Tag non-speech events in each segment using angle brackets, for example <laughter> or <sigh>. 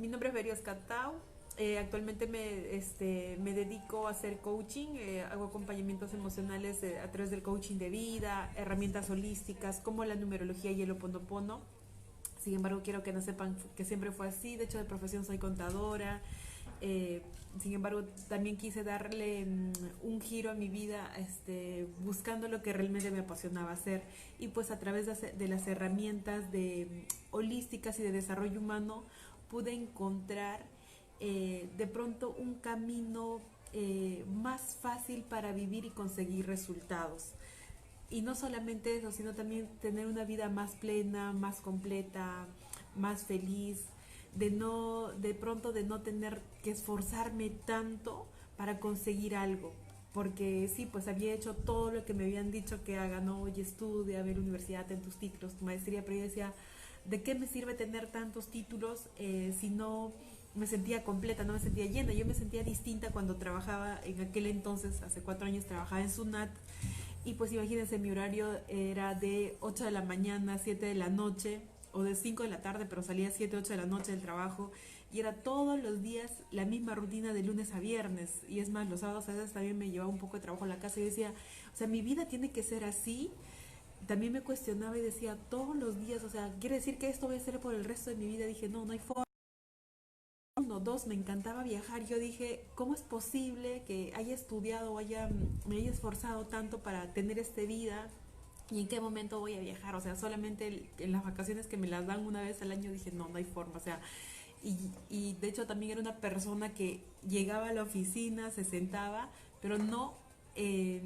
mi nombre es Verios Catau. Eh, actualmente me, este, me dedico a hacer coaching, eh, hago acompañamientos emocionales eh, a través del coaching de vida, herramientas holísticas como la numerología y el oponopono. Sin embargo, quiero que no sepan que siempre fue así. De hecho, de profesión soy contadora. Eh, sin embargo, también quise darle mm, un giro a mi vida este, buscando lo que realmente me apasionaba hacer. Y pues a través de, de las herramientas de, mm, holísticas y de desarrollo humano pude encontrar eh, de pronto un camino eh, más fácil para vivir y conseguir resultados. Y no solamente eso, sino también tener una vida más plena, más completa, más feliz, de no, de pronto de no tener que esforzarme tanto para conseguir algo. Porque sí, pues había hecho todo lo que me habían dicho que haga, no, oye, estudia, a ver universidad, en tus títulos, tu maestría, pero yo decía, ¿de qué me sirve tener tantos títulos eh, si no me sentía completa, no me sentía llena? Yo me sentía distinta cuando trabajaba, en aquel entonces, hace cuatro años, trabajaba en SUNAT. Y pues imagínense, mi horario era de 8 de la mañana a 7 de la noche, o de 5 de la tarde, pero salía a 7, 8 de la noche del trabajo. Y era todos los días la misma rutina de lunes a viernes. Y es más, los sábados a veces también me llevaba un poco de trabajo a la casa y decía, o sea, mi vida tiene que ser así también me cuestionaba y decía todos los días, o sea, quiere decir que esto voy a hacer por el resto de mi vida. Dije, no, no hay forma. Uno, dos, me encantaba viajar. Yo dije, ¿cómo es posible que haya estudiado o haya, me haya esforzado tanto para tener esta vida? ¿Y en qué momento voy a viajar? O sea, solamente en las vacaciones que me las dan una vez al año dije, no, no hay forma. O sea, y, y de hecho también era una persona que llegaba a la oficina, se sentaba, pero no... Eh,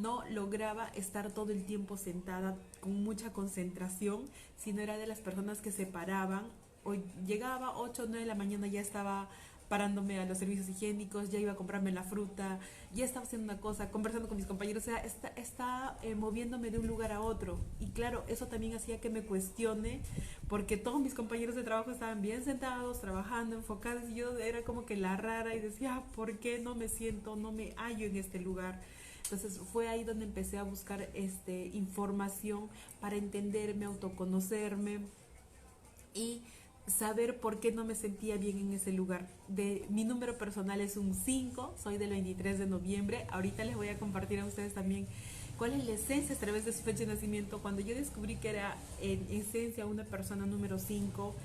no lograba estar todo el tiempo sentada con mucha concentración, sino era de las personas que se paraban o llegaba 8 o 9 de la mañana ya estaba parándome a los servicios higiénicos, ya iba a comprarme la fruta, ya estaba haciendo una cosa, conversando con mis compañeros, o sea, está, eh, moviéndome de un lugar a otro. Y claro, eso también hacía que me cuestione, porque todos mis compañeros de trabajo estaban bien sentados, trabajando, enfocados, y yo era como que la rara y decía, ¿por qué no me siento, no me hallo en este lugar? Entonces fue ahí donde empecé a buscar este, información para entenderme, autoconocerme y saber por qué no me sentía bien en ese lugar. De, mi número personal es un 5, soy del 23 de noviembre. Ahorita les voy a compartir a ustedes también cuál es la esencia a través de su fecha de nacimiento. Cuando yo descubrí que era en esencia una persona número 5,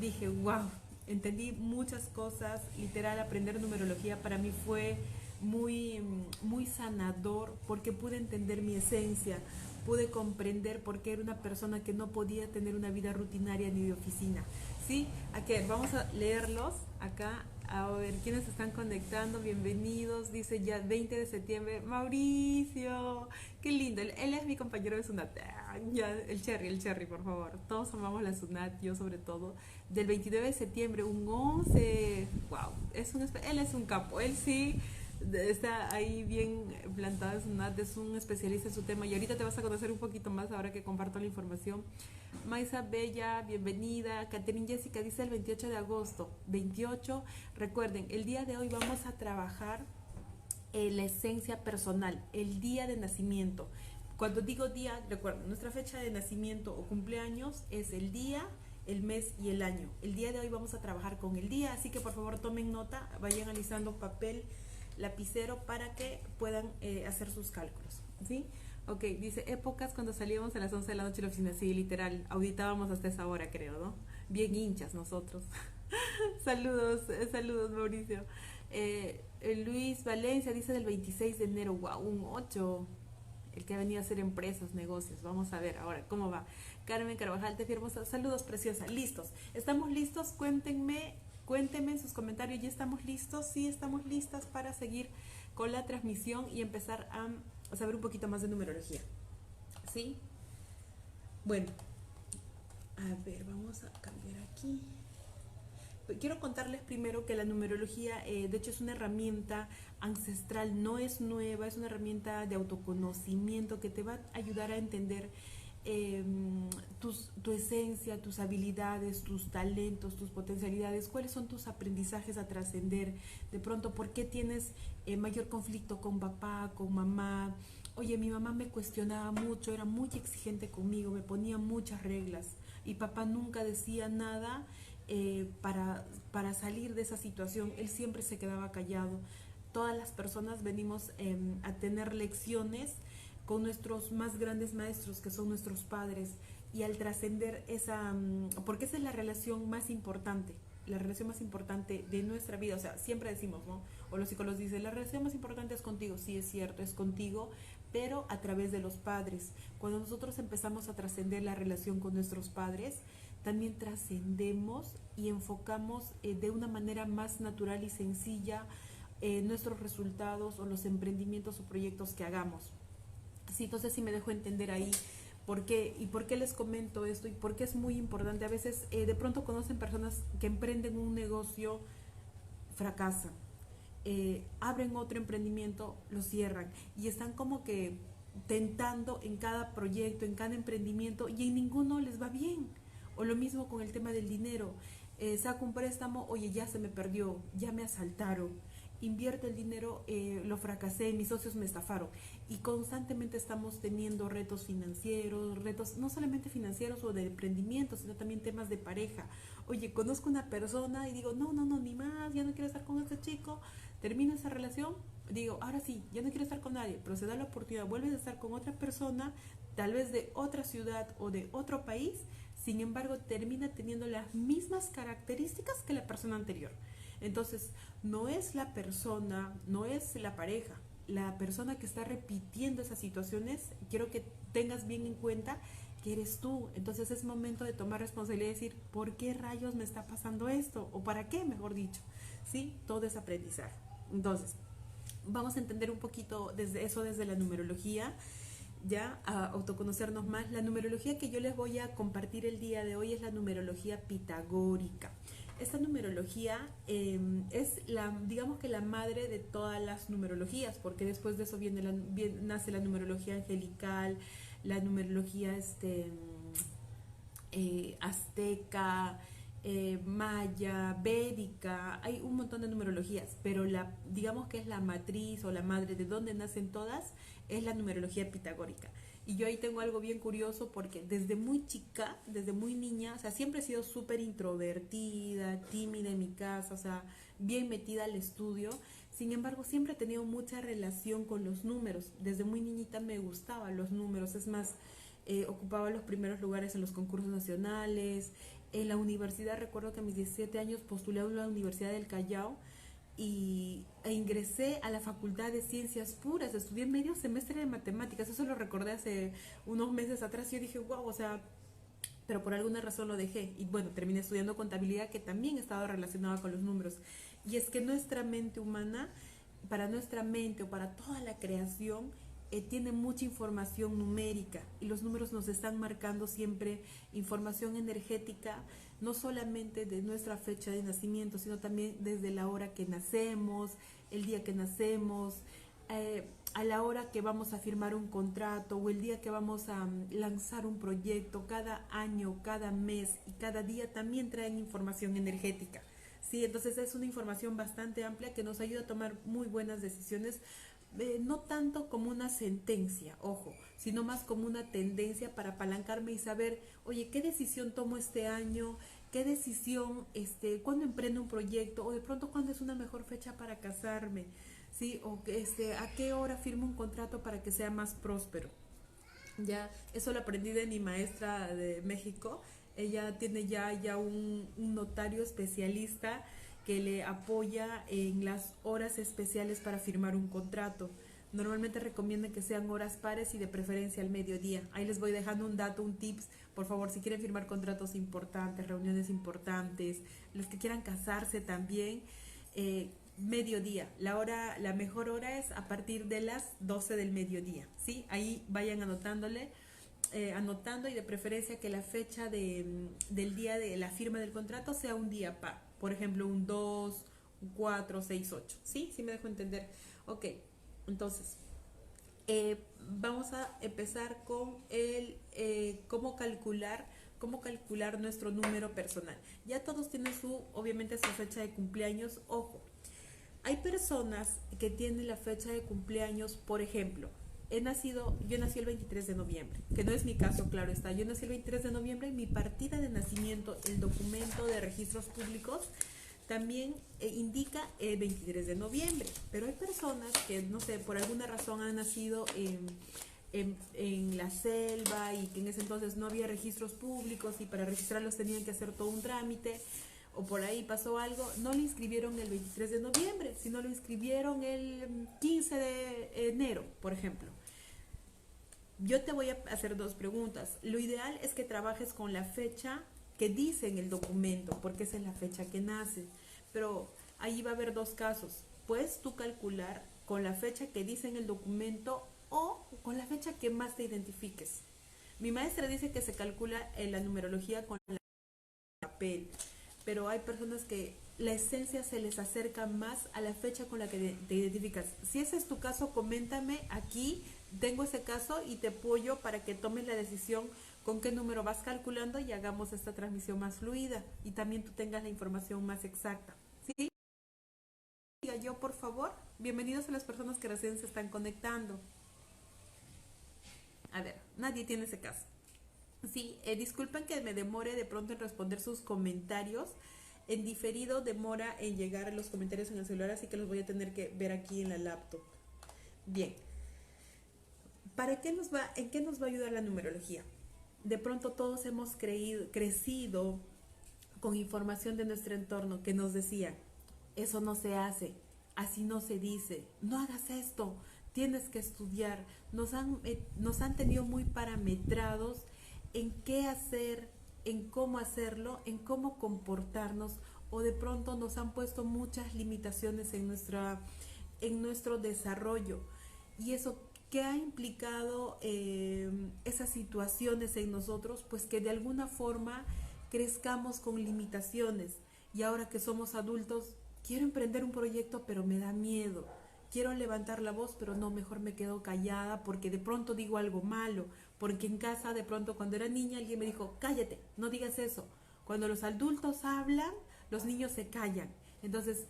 dije, wow, entendí muchas cosas. Literal, aprender numerología para mí fue muy, muy sanador porque pude entender mi esencia, pude comprender por qué era una persona que no podía tener una vida rutinaria ni de oficina. ¿Sí? Aquí vamos a leerlos acá. A ver, ¿quiénes están conectando? Bienvenidos. Dice ya 20 de septiembre. Mauricio. Qué lindo. Él, es mi compañero de Sunat. Ah, ya, el Cherry, el Cherry, por favor. Todos amamos la Sunat, yo sobre todo. Del 29 de septiembre, un 11. Wow. Es un, él es un capo. Él sí está ahí bien plantada es un especialista en su tema y ahorita te vas a conocer un poquito más ahora que comparto la información. Maisa Bella, bienvenida. Catherine Jessica dice el 28 de agosto. 28, recuerden, el día de hoy vamos a trabajar la esencia personal, el día de nacimiento. Cuando digo día, recuerden, nuestra fecha de nacimiento o cumpleaños es el día, el mes y el año. El día de hoy vamos a trabajar con el día, así que por favor tomen nota, vayan analizando papel, lapicero para que puedan eh, hacer sus cálculos. ¿sí? Ok, dice épocas cuando salíamos a las 11 de la noche de la oficina, sí, literal, auditábamos hasta esa hora creo, ¿no? Bien hinchas nosotros. <laughs> saludos, eh, saludos Mauricio. Eh, Luis Valencia dice del 26 de enero, wow, un 8. El que ha venido a hacer empresas, negocios. Vamos a ver ahora cómo va. Carmen Carvajal, te firmo. Saludos, preciosa. Listos. ¿Estamos listos? Cuéntenme Cuéntenme en sus comentarios, ¿ya estamos listos? Sí, estamos listas para seguir con la transmisión y empezar a, saber un poquito más de numerología. ¿Sí? Bueno, a ver, vamos a cambiar aquí. Quiero contarles primero que la numerología, eh, de hecho, es una herramienta ancestral, no es nueva, es una herramienta de autoconocimiento que te va a ayudar a entender Em, tu esencia, tus habilidades, tus talentos, tus potencialidades, cuáles son tus aprendizajes a trascender, de pronto, por qué tienes eh, mayor conflicto con papá, con mamá. Oye, mi mamá me cuestionaba mucho, era muy exigente conmigo, me ponía muchas reglas y papá nunca decía nada eh, para, para salir de esa situación, él siempre se quedaba callado. Todas las personas venimos em, a tener lecciones con nuestros más grandes maestros, que son nuestros padres, y al trascender esa, mm, porque esa es la relación más importante, la relación más importante de nuestra vida, o sea, siempre decimos, ¿no? O los psicólogos dicen, la relación más importante es contigo, sí es cierto, es contigo, pero a través de los padres. Cuando nosotros empezamos a trascender la relación con nuestros padres, también trascendemos y enfocamos eh, de una manera más natural y sencilla eh, nuestros resultados o los emprendimientos o proyectos que hagamos. Sí, entonces sí me dejo entender ahí por qué y por qué les comento esto y por qué es muy importante. A veces eh, de pronto conocen personas que emprenden un negocio, fracasan, eh, abren otro emprendimiento, lo cierran y están como que tentando en cada proyecto, en cada emprendimiento y en ninguno les va bien. O lo mismo con el tema del dinero. Eh, saco un préstamo, oye, ya se me perdió, ya me asaltaron invierto el dinero, lo fracasé, mis socios me estafaron. Y constantemente estamos teniendo retos financieros, retos no solamente financieros o de emprendimiento, sino también temas de pareja. Oye, conozco una persona y digo, no, no, no, ni más, ya no quiero estar con este chico, termino esa relación, digo, ahora sí, ya no quiero estar con nadie, pero se da la oportunidad, vuelves a estar con otra persona, tal vez de otra ciudad o de otro país, sin embargo termina teniendo las mismas características que la persona anterior. Entonces, no es la persona, no es la pareja, la persona que está repitiendo esas situaciones, quiero que tengas bien en cuenta que eres tú. Entonces es momento de tomar responsabilidad y decir, ¿por qué rayos me está pasando esto? ¿O para qué, mejor dicho? ¿Sí? Todo es aprendizaje. Entonces, vamos a entender un poquito desde eso desde la numerología, ya a autoconocernos más. La numerología que yo les voy a compartir el día de hoy es la numerología pitagórica esta numerología em, es la, digamos que la madre de todas las numerologías, porque después de eso viene, la, nace la numerología angelical, la numerología este, eh, azteca, eh, maya, védica, hay un montón de numerologías, pero la, digamos que es la matriz o la madre de donde nacen todas, es la numerología pitagórica. Y yo ahí tengo algo bien curioso porque desde muy chica, desde muy niña, o sea, siempre he sido súper introvertida, tímida en mi casa, o sea, bien metida al estudio. Sin embargo, siempre he tenido mucha relación con los números. Desde muy niñita me gustaban los números. Es más, eh, ocupaba los primeros lugares en los concursos nacionales. En la universidad, recuerdo que a mis 17 años postulé a la Universidad del Callao y, e ingresé a la Facultad de Ciencias Puras, estudié medio semestre de matemáticas, eso lo recordé hace unos meses atrás y yo dije, wow, o sea, pero por alguna razón lo dejé y bueno, terminé estudiando contabilidad que también estaba relacionada con los números. Y es que nuestra mente humana, para nuestra mente o para toda la creación, eh, tiene mucha información numérica y los números nos están marcando siempre información energética, no solamente de nuestra fecha de nacimiento, sino también desde la hora que nacemos, el día que nacemos, eh, a la hora que vamos a firmar un contrato o el día que vamos a mm, lanzar un proyecto, cada año, cada mes y cada día también traen información energética. Sí, entonces es una información bastante amplia que nos ayuda a tomar muy buenas decisiones eh, no tanto como una sentencia, ojo, sino más como una tendencia para apalancarme y saber, oye, ¿qué decisión tomo este año? ¿Qué decisión, este, cuándo emprendo un proyecto? O de pronto, ¿cuándo es una mejor fecha para casarme? ¿Sí? O este, ¿a qué hora firmo un contrato para que sea más próspero? Ya, eso lo aprendí de mi maestra de México. Ella tiene ya, ya un, un notario especialista que le apoya en las horas especiales para firmar un contrato. Normalmente recomiendan que sean horas pares y de preferencia al mediodía. Ahí les voy dejando un dato, un tips. Por favor, si quieren firmar contratos importantes, reuniones importantes, los que quieran casarse también, eh, mediodía. La hora, la mejor hora es a partir de las 12 del mediodía. ¿sí? Ahí vayan anotándole. Eh, anotando y de preferencia que la fecha de, del día de la firma del contrato sea un día par por ejemplo, un 2, un 4, 6, 8. ¿Sí? Sí me dejo entender. Ok, entonces, eh, vamos a empezar con el eh, cómo calcular cómo calcular nuestro número personal. Ya todos tienen su, obviamente, su fecha de cumpleaños. Ojo, hay personas que tienen la fecha de cumpleaños, por ejemplo, he nacido, yo nací el 23 de noviembre, que no es mi caso, claro está. Yo nací el 23 de noviembre y mi partida de nacimiento, el documento de registros públicos, también eh, indica el 23 de noviembre. Pero hay personas que, no sé, por alguna razón han nacido en, en, en, la selva y que en ese entonces no había registros públicos y para registrarlos tenían que hacer todo un trámite o por ahí pasó algo, no lo inscribieron el 23 de noviembre, sino lo inscribieron el 15 de enero, por ejemplo. Yo te voy a hacer dos preguntas. Lo ideal es que trabajes con la fecha que dice en el documento, porque esa es la fecha que nace. Pero ahí va a haber dos casos. Puedes tú calcular con la fecha que dice en el documento o con la fecha que más te identifiques. Mi maestra dice que se calcula en la numerología con el papel pero hay personas que la esencia se les acerca más a la fecha con la que te identificas. Si ese es tu caso, coméntame aquí, tengo ese caso y te apoyo para que tomes la decisión con qué número vas calculando y hagamos esta transmisión más fluida y también tú tengas la información más exacta. ¿Sí? Diga yo, por favor, bienvenidos a las personas que recién se están conectando. A ver, nadie tiene ese caso. Sí, eh, disculpen que me demore de pronto en responder sus comentarios. En diferido demora en llegar los comentarios en el celular, así que los voy a tener que ver aquí en la laptop. Bien. ¿Para qué nos va, en qué nos va a ayudar la numerología? De pronto todos hemos creído, crecido con información de nuestro entorno que nos decía, eso no se hace, así no se dice, no hagas esto, tienes que estudiar. Nos han, eh, nos han tenido muy parametrados en qué hacer, en cómo hacerlo, en cómo comportarnos o de pronto nos han puesto muchas limitaciones en, nuestra, en nuestro desarrollo. Y eso ¿qué ha implicado eh, esas situaciones en nosotros? Pues que de alguna forma crezcamos con limitaciones. Y ahora que somos adultos, quiero emprender un proyecto, pero me da miedo. Quiero levantar la voz, pero no, mejor me quedo callada porque de pronto digo algo malo porque en casa de pronto cuando era niña alguien me dijo, cállate, no digas eso. Cuando los adultos hablan, los niños se callan. Entonces,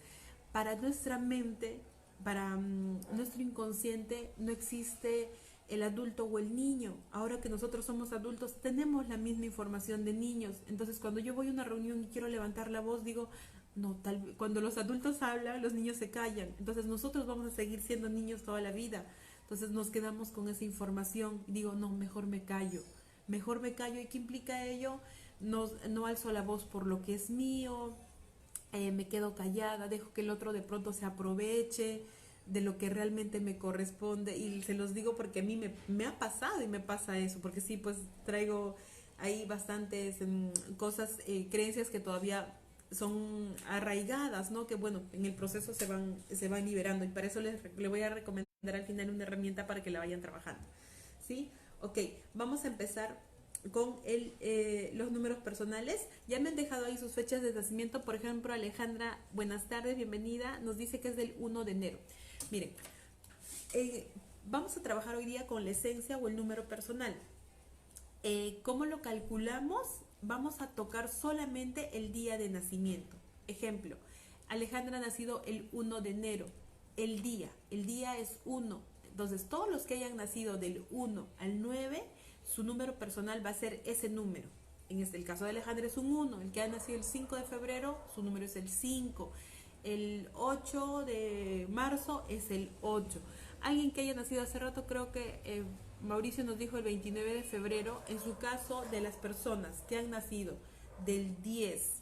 para nuestra mente, para mm, nuestro inconsciente, no existe el adulto o el niño. Ahora que nosotros somos adultos, tenemos la misma información de niños. Entonces, cuando yo voy a una reunión y quiero levantar la voz, digo, no, tal cuando los adultos hablan, los niños se callan. Entonces, nosotros vamos a seguir siendo niños toda la vida. Entonces nos quedamos con esa información. Digo, no, mejor me callo. Mejor me callo. ¿Y qué implica ello? No, no alzo la voz por lo que es mío. Eh, me quedo callada. Dejo que el otro de pronto se aproveche de lo que realmente me corresponde. Y se los digo porque a mí me, me ha pasado y me pasa eso. Porque sí, pues traigo ahí bastantes mm, cosas, eh, creencias que todavía son arraigadas, ¿no? Que bueno, en el proceso se van, se van liberando y para eso les, le voy a recomendar al final una herramienta para que la vayan trabajando. ¿Sí? Ok, vamos a empezar con el, eh, los números personales. Ya me han dejado ahí sus fechas de nacimiento. Por ejemplo, Alejandra, buenas tardes, bienvenida. Nos dice que es del 1 de enero. Miren, eh, vamos a trabajar hoy día con la esencia o el número personal. Eh, ¿Cómo lo calculamos? Vamos a tocar solamente el día de nacimiento. Ejemplo, Alejandra ha nacido el 1 de enero el día. El día es 1. Entonces, todos los que hayan nacido del 1 al 9, su número personal va a ser ese número. En este, el caso de Alejandra es un 1. El que ha nacido el 5 de febrero, su número es el 5. El 8 de marzo es el 8. Alguien que haya nacido hace rato, creo que eh, Mauricio nos dijo el 29 de febrero. En su caso, de las personas que han nacido del 10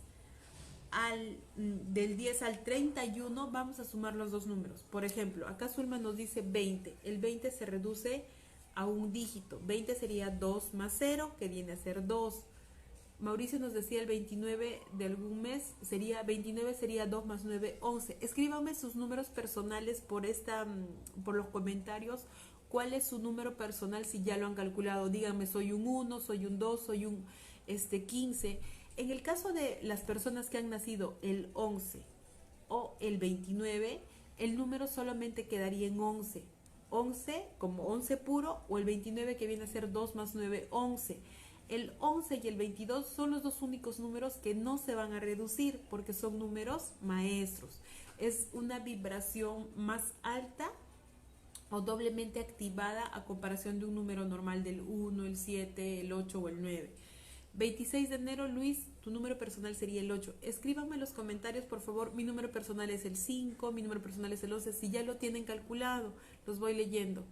mm, del 10 al 31 vamos a sumar los dos números. Por ejemplo, acá Zulma nos dice 20. El 20 se reduce a un dígito. 20 sería 2 más 0, que viene a ser 2. Mauricio nos decía el 29 de algún mes, sería 29 sería 2 más 9, 11. Escríbame sus números personales por esta mm, por los comentarios. ¿Cuál es su número personal si ya lo han calculado? Díganme, soy un 1, soy un 2, soy un este 15 en el caso de las personas que han nacido el 11 o el 29, el número solamente quedaría en 11. 11 como 11 puro o el 29 que viene a ser 2 más 9, 11. El 11 y el 22 son los dos únicos números que no se van a reducir porque son números maestros. Es una vibración más alta o doblemente activada a comparación de un número normal del 1, el 7, el 8 o el 9. 26 de enero, Luis, tu número personal sería el 8. Escríbanme en los comentarios, por favor. Mi número personal es el 5, mi número personal es el 11. Si ya lo tienen calculado, los voy leyendo.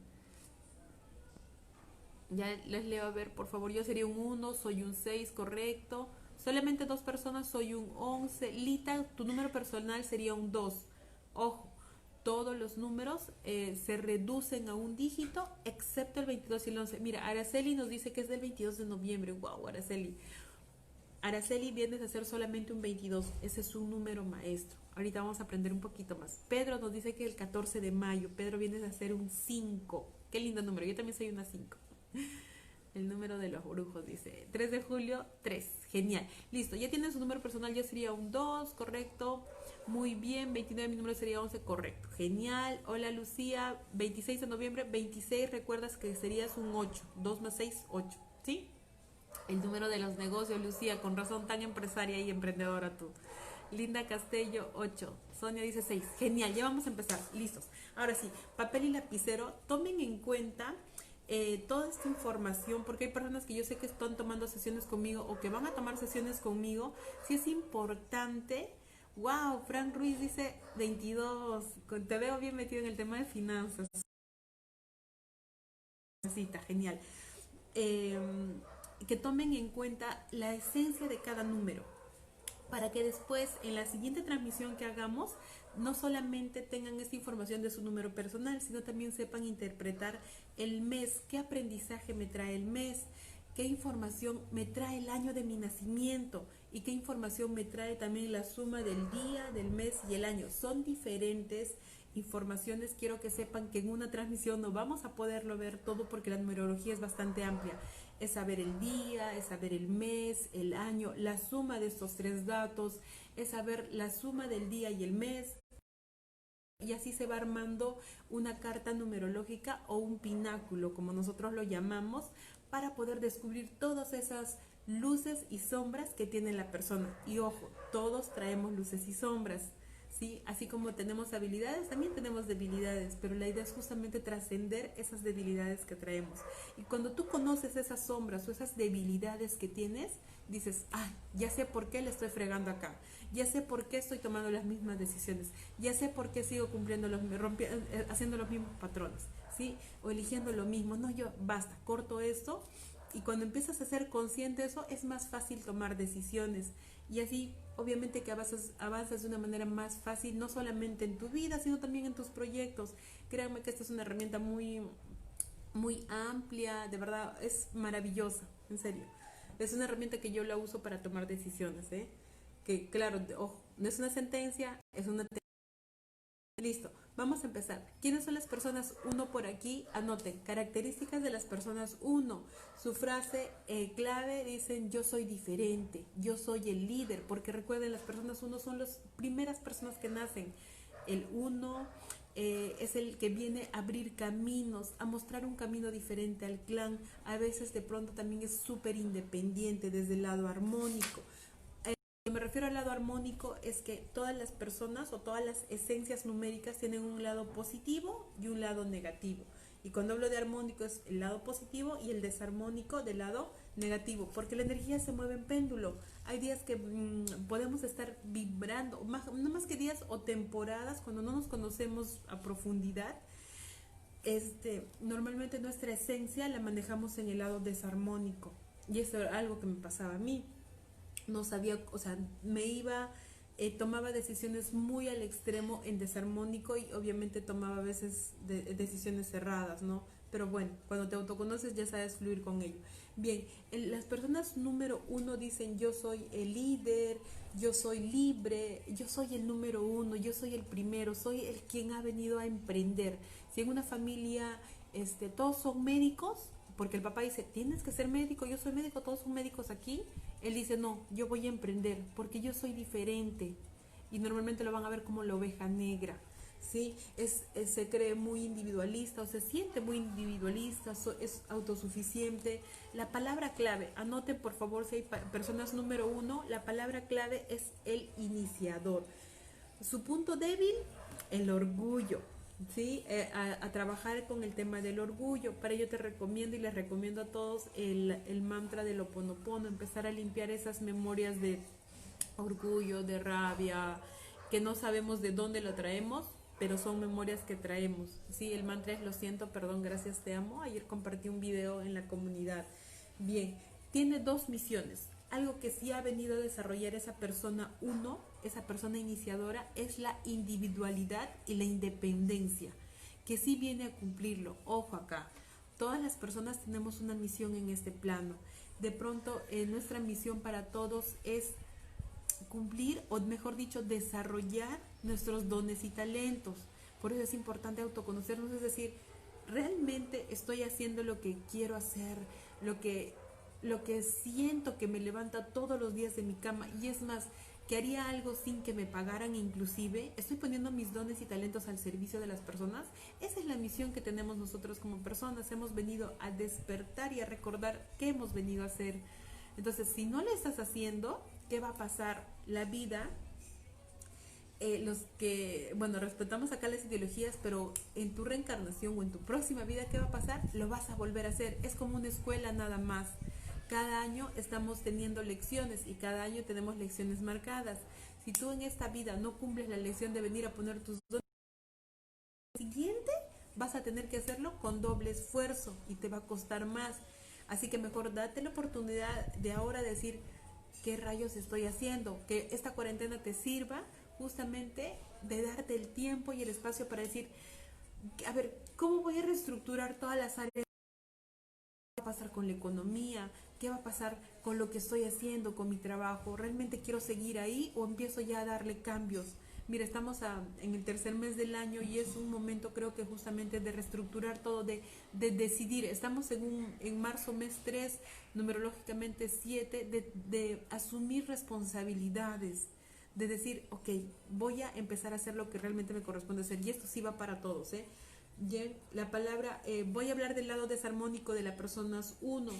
Ya les leo a ver, por favor. Yo sería un 1, soy un 6, correcto. Solamente dos personas, soy un 11. Lita, tu número personal sería un 2. Ojo, todos los números eh, se reducen a un dígito, excepto el 22 y el 11. Mira, Araceli nos dice que es del 22 de noviembre. Wow, Araceli. Araceli viene a ser solamente un 22. Ese es un número maestro. Ahorita vamos a aprender un poquito más. Pedro nos dice que el 14 de mayo. Pedro viene a ser un 5. Qué lindo número. Yo también soy una 5. El número de los brujos dice 3 de julio, 3. Genial. Listo, ya tienen su número personal, ya sería un 2, correcto. Muy bien, 29 mi número sería 11, correcto. Genial. Hola Lucía, 26 de noviembre, 26, recuerdas que serías un 8. 2 más 6, 8. ¿Sí? El número de los negocios, Lucía, con razón tan empresaria y emprendedora tú. Linda Castello, 8. Sonia dice 6. Genial, ya vamos a empezar. Listos. Ahora sí, papel y lapicero, tomen en cuenta eh, toda esta información, porque hay personas que yo sé que están tomando sesiones conmigo o que van a tomar sesiones conmigo, si es importante. Wow, Frank Ruiz dice 22, te veo bien metido en el tema de finanzas. Genial. Em, que tomen en cuenta la esencia de cada número para que después en la siguiente transmisión que hagamos no solamente tengan esta información de su número personal, sino también sepan interpretar el mes, qué aprendizaje me trae el mes, qué información me trae el año de mi nacimiento y qué información me trae también la suma del día, del mes y el año. Son diferentes informaciones. Quiero que sepan que en una transmisión no vamos a poderlo ver todo porque la numerología es bastante amplia. Es saber el día, es saber el mes, el año, la suma de estos tres datos, es saber la suma del día y el mes, y así se va armando una carta numerológica o un pináculo, como nosotros lo llamamos, para poder descubrir todas esas luces y sombras que tiene la persona. Y ojo, todos traemos luces y sombras. ¿Sí? Así como tenemos habilidades, también tenemos debilidades, pero la idea es justamente trascender esas debilidades que traemos. Y cuando tú conoces esas sombras o esas debilidades que tienes, dices, ah, ya sé por qué le estoy fregando acá, ya sé por qué estoy tomando las mismas decisiones, ya sé por qué sigo cumpliendo los, eh, haciendo los mismos patrones, ¿sí? O eligiendo lo mismo, no, yo, basta, corto esto, y cuando empiezas a ser consciente de eso, es más fácil tomar decisiones, y así, obviamente que avanzas, avanzas de una manera más fácil, no solamente en tu vida, sino también en tus proyectos. Créanme que esta es una herramienta muy, muy amplia, de verdad, es maravillosa, en serio. Es una herramienta que yo la uso para tomar decisiones, ¿eh? Que claro, ojo, no es una sentencia, es una... Listo, vamos a empezar. ¿Quiénes son las personas uno por aquí? Anoten, características de las personas uno. Su frase eh, clave dicen yo soy diferente, yo soy el líder, porque recuerden, las personas uno son las primeras personas que nacen. El uno eh, es el que viene a abrir caminos, a mostrar un camino diferente al clan. A veces de pronto también es súper independiente desde el lado armónico. Eh, me refiero al lado armónico es que todas las personas o todas las esencias numéricas tienen un lado positivo y un lado negativo. Y cuando hablo de armónico es el lado positivo y el desarmónico del lado negativo, porque la energía se mueve en péndulo. Hay días que mm, podemos estar vibrando, no más que días o temporadas, cuando no nos conocemos a profundidad. Este, normalmente nuestra esencia la manejamos en el lado desarmónico. Y eso era algo que me pasaba a mí. No sabía, o sea, me iba, eh, tomaba decisiones muy al extremo en desarmónico y obviamente tomaba a veces decisiones cerradas, ¿no? Pero bueno, cuando te autoconoces ya sabes fluir con ello. Bien, las personas número uno dicen yo soy el líder, yo soy libre, yo soy el número uno, yo soy el primero, soy el quien ha venido a emprender. Si en una familia este, todos son médicos, porque el papá dice, tienes que ser médico, yo soy médico, todos son médicos aquí, él dice, no, yo voy a emprender porque yo soy diferente. Y normalmente lo van a ver como la oveja negra. ¿sí? Es, se cree muy individualista o se siente muy individualista, es autosuficiente. La palabra clave, anoten por favor si hay personas número uno, la palabra clave es el iniciador. Su punto débil, el orgullo. ¿Sí? Eh, a, trabajar con el tema del orgullo. Para ello te recomiendo y les recomiendo a todos el, el mantra del oponopono, empezar a limpiar esas memorias de orgullo, de rabia, que no sabemos de dónde lo traemos, pero son memorias que traemos. Sí, el mantra es lo siento, perdón, gracias, te amo. Ayer compartí un video en la comunidad. Bien, tiene dos misiones. Algo que sí ha venido a desarrollar esa persona uno, esa persona iniciadora, es la individualidad y la independencia, que sí viene a cumplirlo. Ojo acá, todas las personas tenemos una misión en este plano. De pronto, eh, nuestra misión para todos es cumplir, o mejor dicho, desarrollar nuestros dones y talentos. Por eso es importante autoconocernos, es decir, realmente estoy haciendo lo que quiero hacer, lo que, lo que siento que me levanta todos los días de mi cama. Y es más, que haría algo sin que me pagaran inclusive, estoy poniendo mis dones y talentos al servicio de las personas. Esa es la misión que tenemos nosotros como personas. Hemos venido a despertar y a recordar qué hemos venido a hacer. Entonces, si no lo estás haciendo, ¿qué va a pasar? La vida, eh, los que, bueno, respetamos acá las ideologías, pero en tu reencarnación o en tu próxima vida, ¿qué va a pasar? Lo vas a volver a hacer. Es como una escuela nada más. Cada año estamos teniendo lecciones y cada año tenemos lecciones marcadas. Si tú en esta vida no cumples la lección de venir a poner tus dones, siguiente vas a tener que hacerlo con doble esfuerzo y te va a costar más. Así que mejor date la oportunidad de ahora decir qué rayos estoy haciendo, que esta cuarentena te sirva justamente de darte el tiempo y el espacio para decir, a ver, ¿cómo voy a reestructurar todas las áreas? ¿Qué va a pasar con la economía? ¿Qué va a pasar con lo que estoy haciendo, con mi trabajo? ¿Realmente quiero seguir ahí o empiezo ya a darle cambios? Mira, estamos en el tercer mes del año y es un momento creo que justamente de reestructurar todo, de, decidir. Estamos en, un, en marzo mes 3, numerológicamente 7, de, de asumir responsabilidades, de decir, ok, voy a empezar a hacer lo que realmente me corresponde hacer. Y esto sí va para todos, ¿eh? La palabra, eh, voy a hablar del lado desarmónico de las personas uno,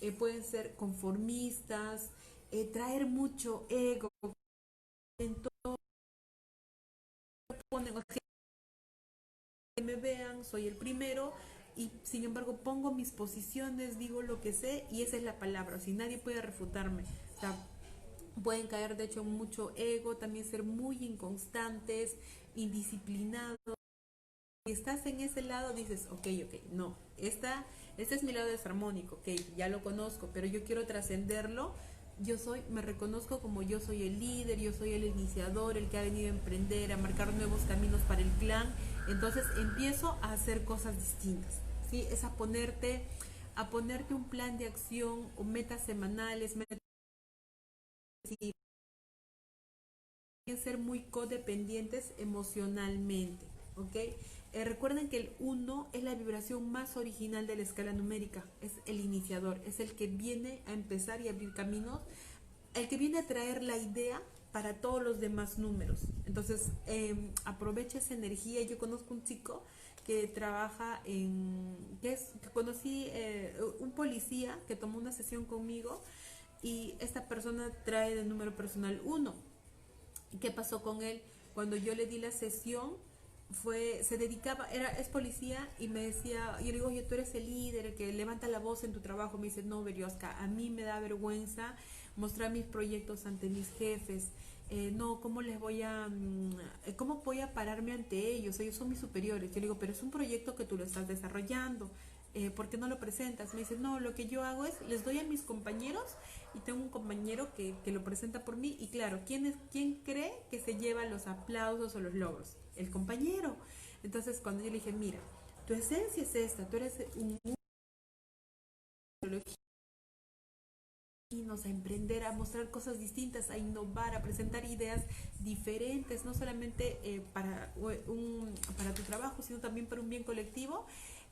eh, pueden ser conformistas, eh, traer mucho ego, que me vean, soy el primero y sin embargo pongo mis posiciones, digo lo que sé y esa es la palabra, si nadie puede refutarme. Pueden caer de hecho mucho ego, también ser muy inconstantes, indisciplinados estás en ese lado, dices, ok, ok, no, esta, este es mi lado desarmónico, ok, ya lo conozco, pero yo quiero trascenderlo. Yo soy, me reconozco como yo soy el líder, yo soy el iniciador, el que ha venido a emprender, a marcar nuevos caminos para el clan. Entonces empiezo a hacer cosas distintas. ¿sí? Es a ponerte, a ponerte un plan de acción o metas semanales, metas ser muy codependientes emocionalmente, ¿ok? Eh, recuerden que el 1 es la vibración más original de la escala numérica, es el iniciador, es el que viene a empezar y abrir caminos, el que viene a traer la idea para todos los demás números. Entonces, eh, aprovecha esa energía. Yo conozco un chico que trabaja en, que es, que conocí eh, un policía que tomó una sesión conmigo y esta persona trae de número personal 1. ¿Qué pasó con él? Cuando yo le di la sesión, fue, se dedicaba, era, es policía y me decía, yo le digo, oye, tú eres el líder, que levanta la voz en tu trabajo. Me dice, no, Berioska, a mí me da vergüenza mostrar mis proyectos ante mis jefes. Eh, no, ¿cómo les voy a, mm, cómo voy a pararme ante ellos? Ellos son mis superiores. Yo le digo, pero es un proyecto que tú lo estás desarrollando. Eh, ¿Por qué no lo presentas? Me dice, no, lo que yo hago es, les doy a mis compañeros y tengo un compañero que, que lo presenta por mí. Y claro, ¿quién, es, ¿quién cree que se lleva los aplausos o los logros? El compañero. Entonces cuando yo le dije, mira, tu esencia es esta, tú eres un a emprender, a mostrar cosas distintas, a innovar, a presentar ideas diferentes, no solamente eh, para, un, para tu trabajo, sino también para un bien colectivo.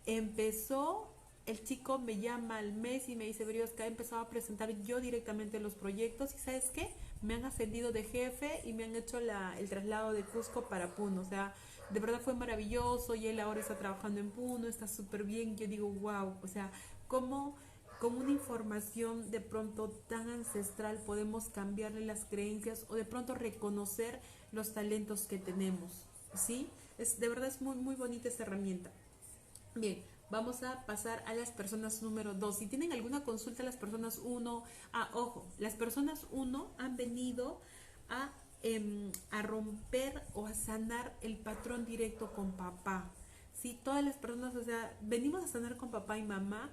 Empezó, el chico me llama al mes y me dice, que he empezado a presentar yo directamente los proyectos y ¿sabes qué? Me han ascendido de jefe y me han hecho la, el traslado de Cusco para Puno. O sea, de verdad fue maravilloso y él ahora está trabajando en Puno, está súper bien. Yo digo, wow, o sea, ¿cómo con una información de pronto tan ancestral podemos cambiarle las creencias o de pronto reconocer los talentos que tenemos? ¿sí? Es, de verdad es muy, muy bonita esta herramienta. Bien, vamos a pasar a las personas número 2. Si tienen alguna consulta, las personas 1, ah, ojo, las personas 1 han venido a, em, a romper o a sanar el patrón directo con papá. Sí, todas las personas, o sea, venimos a sanar con papá y mamá,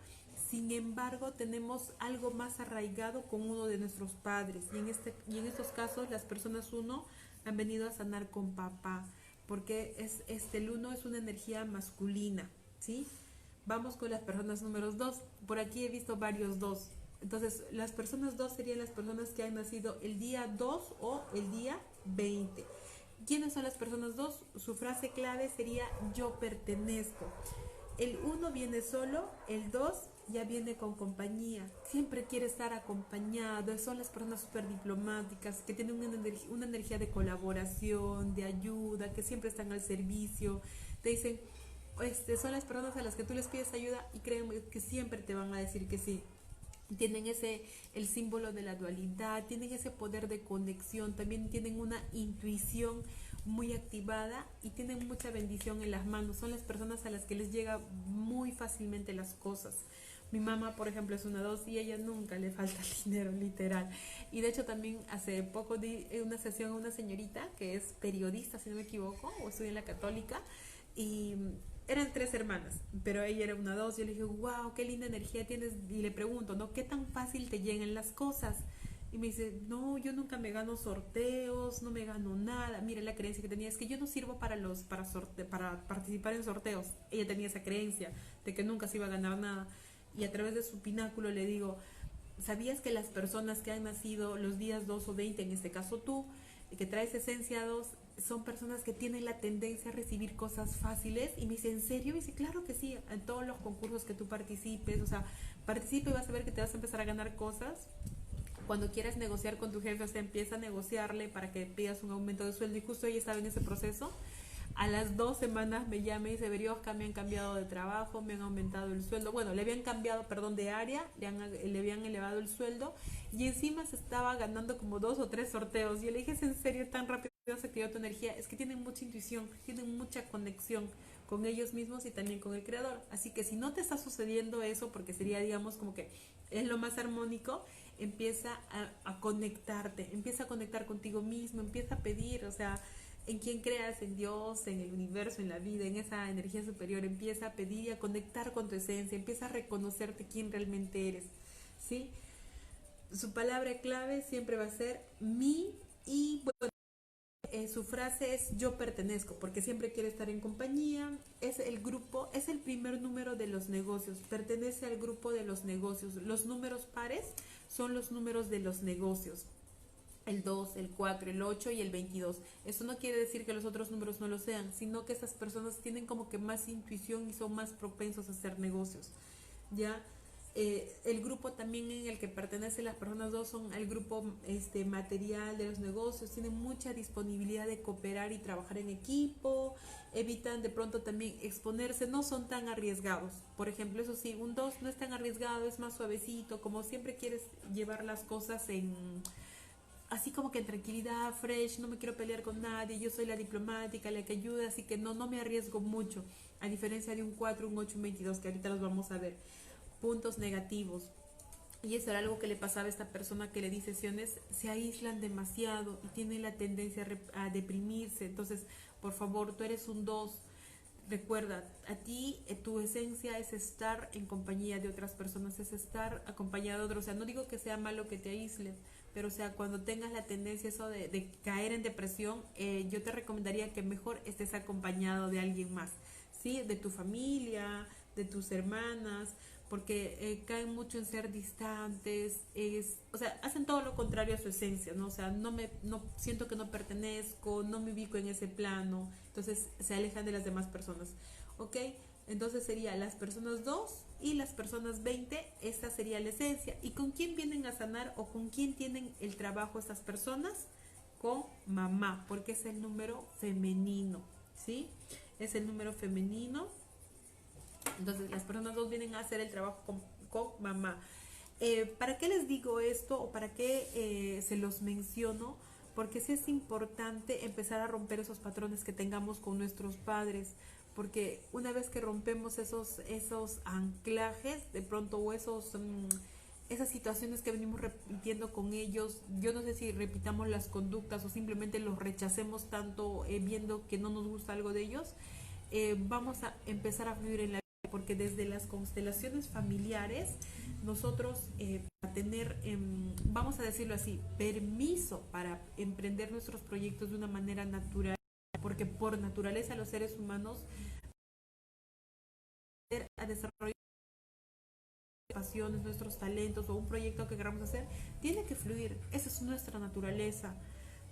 sin embargo, tenemos algo más arraigado con uno de nuestros padres. Y en, este, y en estos casos, las personas 1 han venido a sanar con papá, porque es, este, el 1 es una energía masculina, ¿sí? Vamos con las personas números 2. Por aquí he visto varios 2. Entonces, las personas 2 serían las personas que han nacido el día 2 o el día 20. ¿Quiénes son las personas 2? Su frase clave sería yo pertenezco. El 1 viene solo, el 2 ya viene con compañía, siempre quiere estar acompañado, son las personas súper diplomáticas que tienen una, energía, una energía de colaboración, de ayuda, que siempre están al servicio, te dicen, este, son las personas a las que tú les pides ayuda y creen que siempre te van a decir que sí. Tienen ese, el símbolo de la dualidad, tienen ese poder de conexión, también tienen una intuición muy activada y tienen mucha bendición en las manos. Son las personas a las que les llega muy fácilmente las cosas. Mi mamá, por ejemplo, es una dos y ella nunca le falta dinero, literal. Y de hecho también hace poco di una sesión a una señorita que es periodista, si no me equivoco, o estudia en la católica, y eran tres hermanas, pero ella era una dos. Yo le dije, wow, qué linda energía tienes. Y le pregunto, ¿no? ¿Qué tan fácil te llegan las cosas? Y me dice, no, yo nunca me gano sorteos, no me gano nada. Mira, la creencia que tenía es que yo no sirvo para los para sorte para participar en sorteos. Ella tenía esa creencia de que nunca se iba a ganar nada y a través de su pináculo le digo, ¿sabías que las personas que han nacido los días 2 o 20, en este caso tú, que traes esencia 2, son personas que tienen la tendencia a recibir cosas fáciles? Y me dice, ¿en serio? Y dice, claro que sí, en todos los concursos que tú participes, o sea, participa y vas a ver que te vas a empezar a ganar cosas. Cuando quieras negociar con tu jefe, o sea, empieza a negociarle para que pidas un aumento de sueldo y justo ella estaba en ese proceso a las dos semanas me llama y dice, Veriosca, me han cambiado de trabajo, me han aumentado el sueldo. Bueno, le habían cambiado, perdón, de área, le, le habían elevado el sueldo y encima se estaba ganando como dos o tres sorteos. Y yo le dije, ¿es en serio tan rápido se activó tu energía? Es que tienen mucha intuición, tienen mucha conexión con ellos mismos y también con el creador. Así que si no te está sucediendo eso, porque sería, digamos, como que es lo más armónico, empieza a, a conectarte, empieza a conectar contigo mismo, empieza a pedir, o sea, en quien creas, en Dios, en el universo, en la vida, en esa energía superior, empieza a pedir y a conectar con tu esencia, empieza a reconocerte quién realmente eres, ¿sí? Su palabra clave siempre va a ser mi y bueno, eh, su frase es yo pertenezco, porque siempre quiere estar en compañía, es el grupo, es el primer número de los negocios, pertenece al grupo de los negocios. Los números pares son los números de los negocios el 2, el 4, el 8 y el 22. Eso no quiere decir que los otros números no lo sean, sino que estas personas tienen como que más intuición y son más propensos a hacer negocios. Ya eh, el grupo también en el que pertenecen las personas dos son el grupo este, material de los negocios, tienen mucha disponibilidad de cooperar y trabajar en equipo, evitan de pronto también exponerse, no son tan arriesgados. Por ejemplo, eso sí, un 2 no es tan arriesgado, es más suavecito, como siempre quieres llevar las cosas en así como que en tranquilidad, fresh, no me quiero pelear con nadie, yo soy la diplomática, la que ayuda, así que no, no me arriesgo mucho, a diferencia de un 4, un 8, un 22, que ahorita los vamos a ver. Puntos negativos. Y eso era algo que le pasaba a esta persona que le di sesiones, se aíslan demasiado y tienen la tendencia a, deprimirse. Entonces, por favor, tú eres un 2. Recuerda, a ti eh, tu esencia es estar en compañía de otras personas, es estar acompañado de otros. O sea, no digo que sea malo que te aísles, pero o sea, cuando tengas la tendencia eso de, caer en depresión, eh, yo te recomendaría que mejor estés acompañado de alguien más, ¿sí? De tu familia, de tus hermanas, porque eh, caen mucho en ser distantes, es, o sea, hacen todo lo contrario a su esencia, ¿no? O sea, no me, no, siento que no pertenezco, no me ubico en ese plano, entonces se alejan de las demás personas, ¿ok? Entonces sería las personas 2 y las personas 20, esta sería la esencia. ¿Y con quién vienen a sanar o con quién tienen el trabajo estas personas? Con mamá, porque es el número femenino, ¿sí? Es el número femenino. Entonces las personas 2 vienen a hacer el trabajo con, mamá. Eh, ¿Para qué les digo esto o para qué eh, se los menciono? porque sí es importante empezar a romper esos patrones que tengamos con nuestros padres, porque una vez que rompemos esos, esos anclajes, de pronto, o esos, mm, esas situaciones que venimos repitiendo con ellos, yo no sé si repitamos las conductas o simplemente los rechacemos tanto eh, viendo que no nos gusta algo de ellos, eh, vamos a empezar a fluir en la porque desde las constelaciones familiares, nosotros eh, a tener, em, vamos a decirlo así, permiso para emprender nuestros proyectos de una manera natural, porque por naturaleza los seres humanos a desarrollar pasiones, nuestros talentos o un proyecto que queramos hacer, tiene que fluir. Esa es nuestra naturaleza.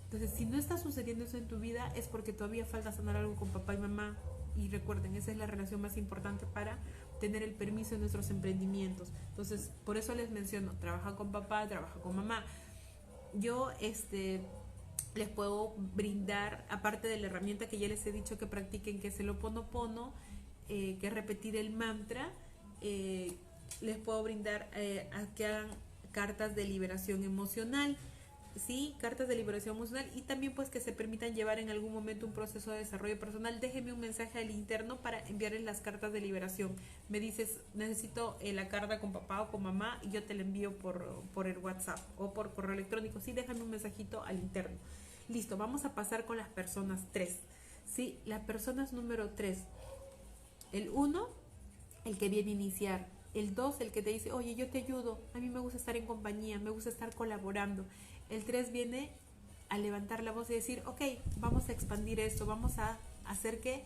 Entonces, si no está sucediendo eso en tu vida, es porque todavía falta sanar algo con papá y mamá. Y recuerden, esa es la relación más importante para tener el permiso de nuestros emprendimientos. Entonces, por eso les menciono, trabaja con papá, trabaja con mamá. Yo, este, les puedo brindar, aparte de la herramienta que ya les he dicho que practiquen, que es el oponopono, eh, que es repetir el mantra, eh, les puedo brindar eh, a que hagan cartas de liberación emocional. Sí, cartas de liberación emocional y también pues que se permitan llevar en algún momento un proceso de desarrollo personal. Déjenme un mensaje al interno para enviarles las cartas de liberación. Me dices, necesito eh, la carta con papá o con mamá y yo te la envío por, por el WhatsApp o por correo electrónico. Sí, déjame un mensajito al interno. Listo, vamos a pasar con las personas 3. Sí, las personas número 3. El 1, el que viene a iniciar el 2, el que te dice, oye, yo te ayudo, a mí me gusta estar en compañía, me gusta estar colaborando. El 3 viene a levantar la voz y decir, ok, vamos a expandir esto, vamos a hacer que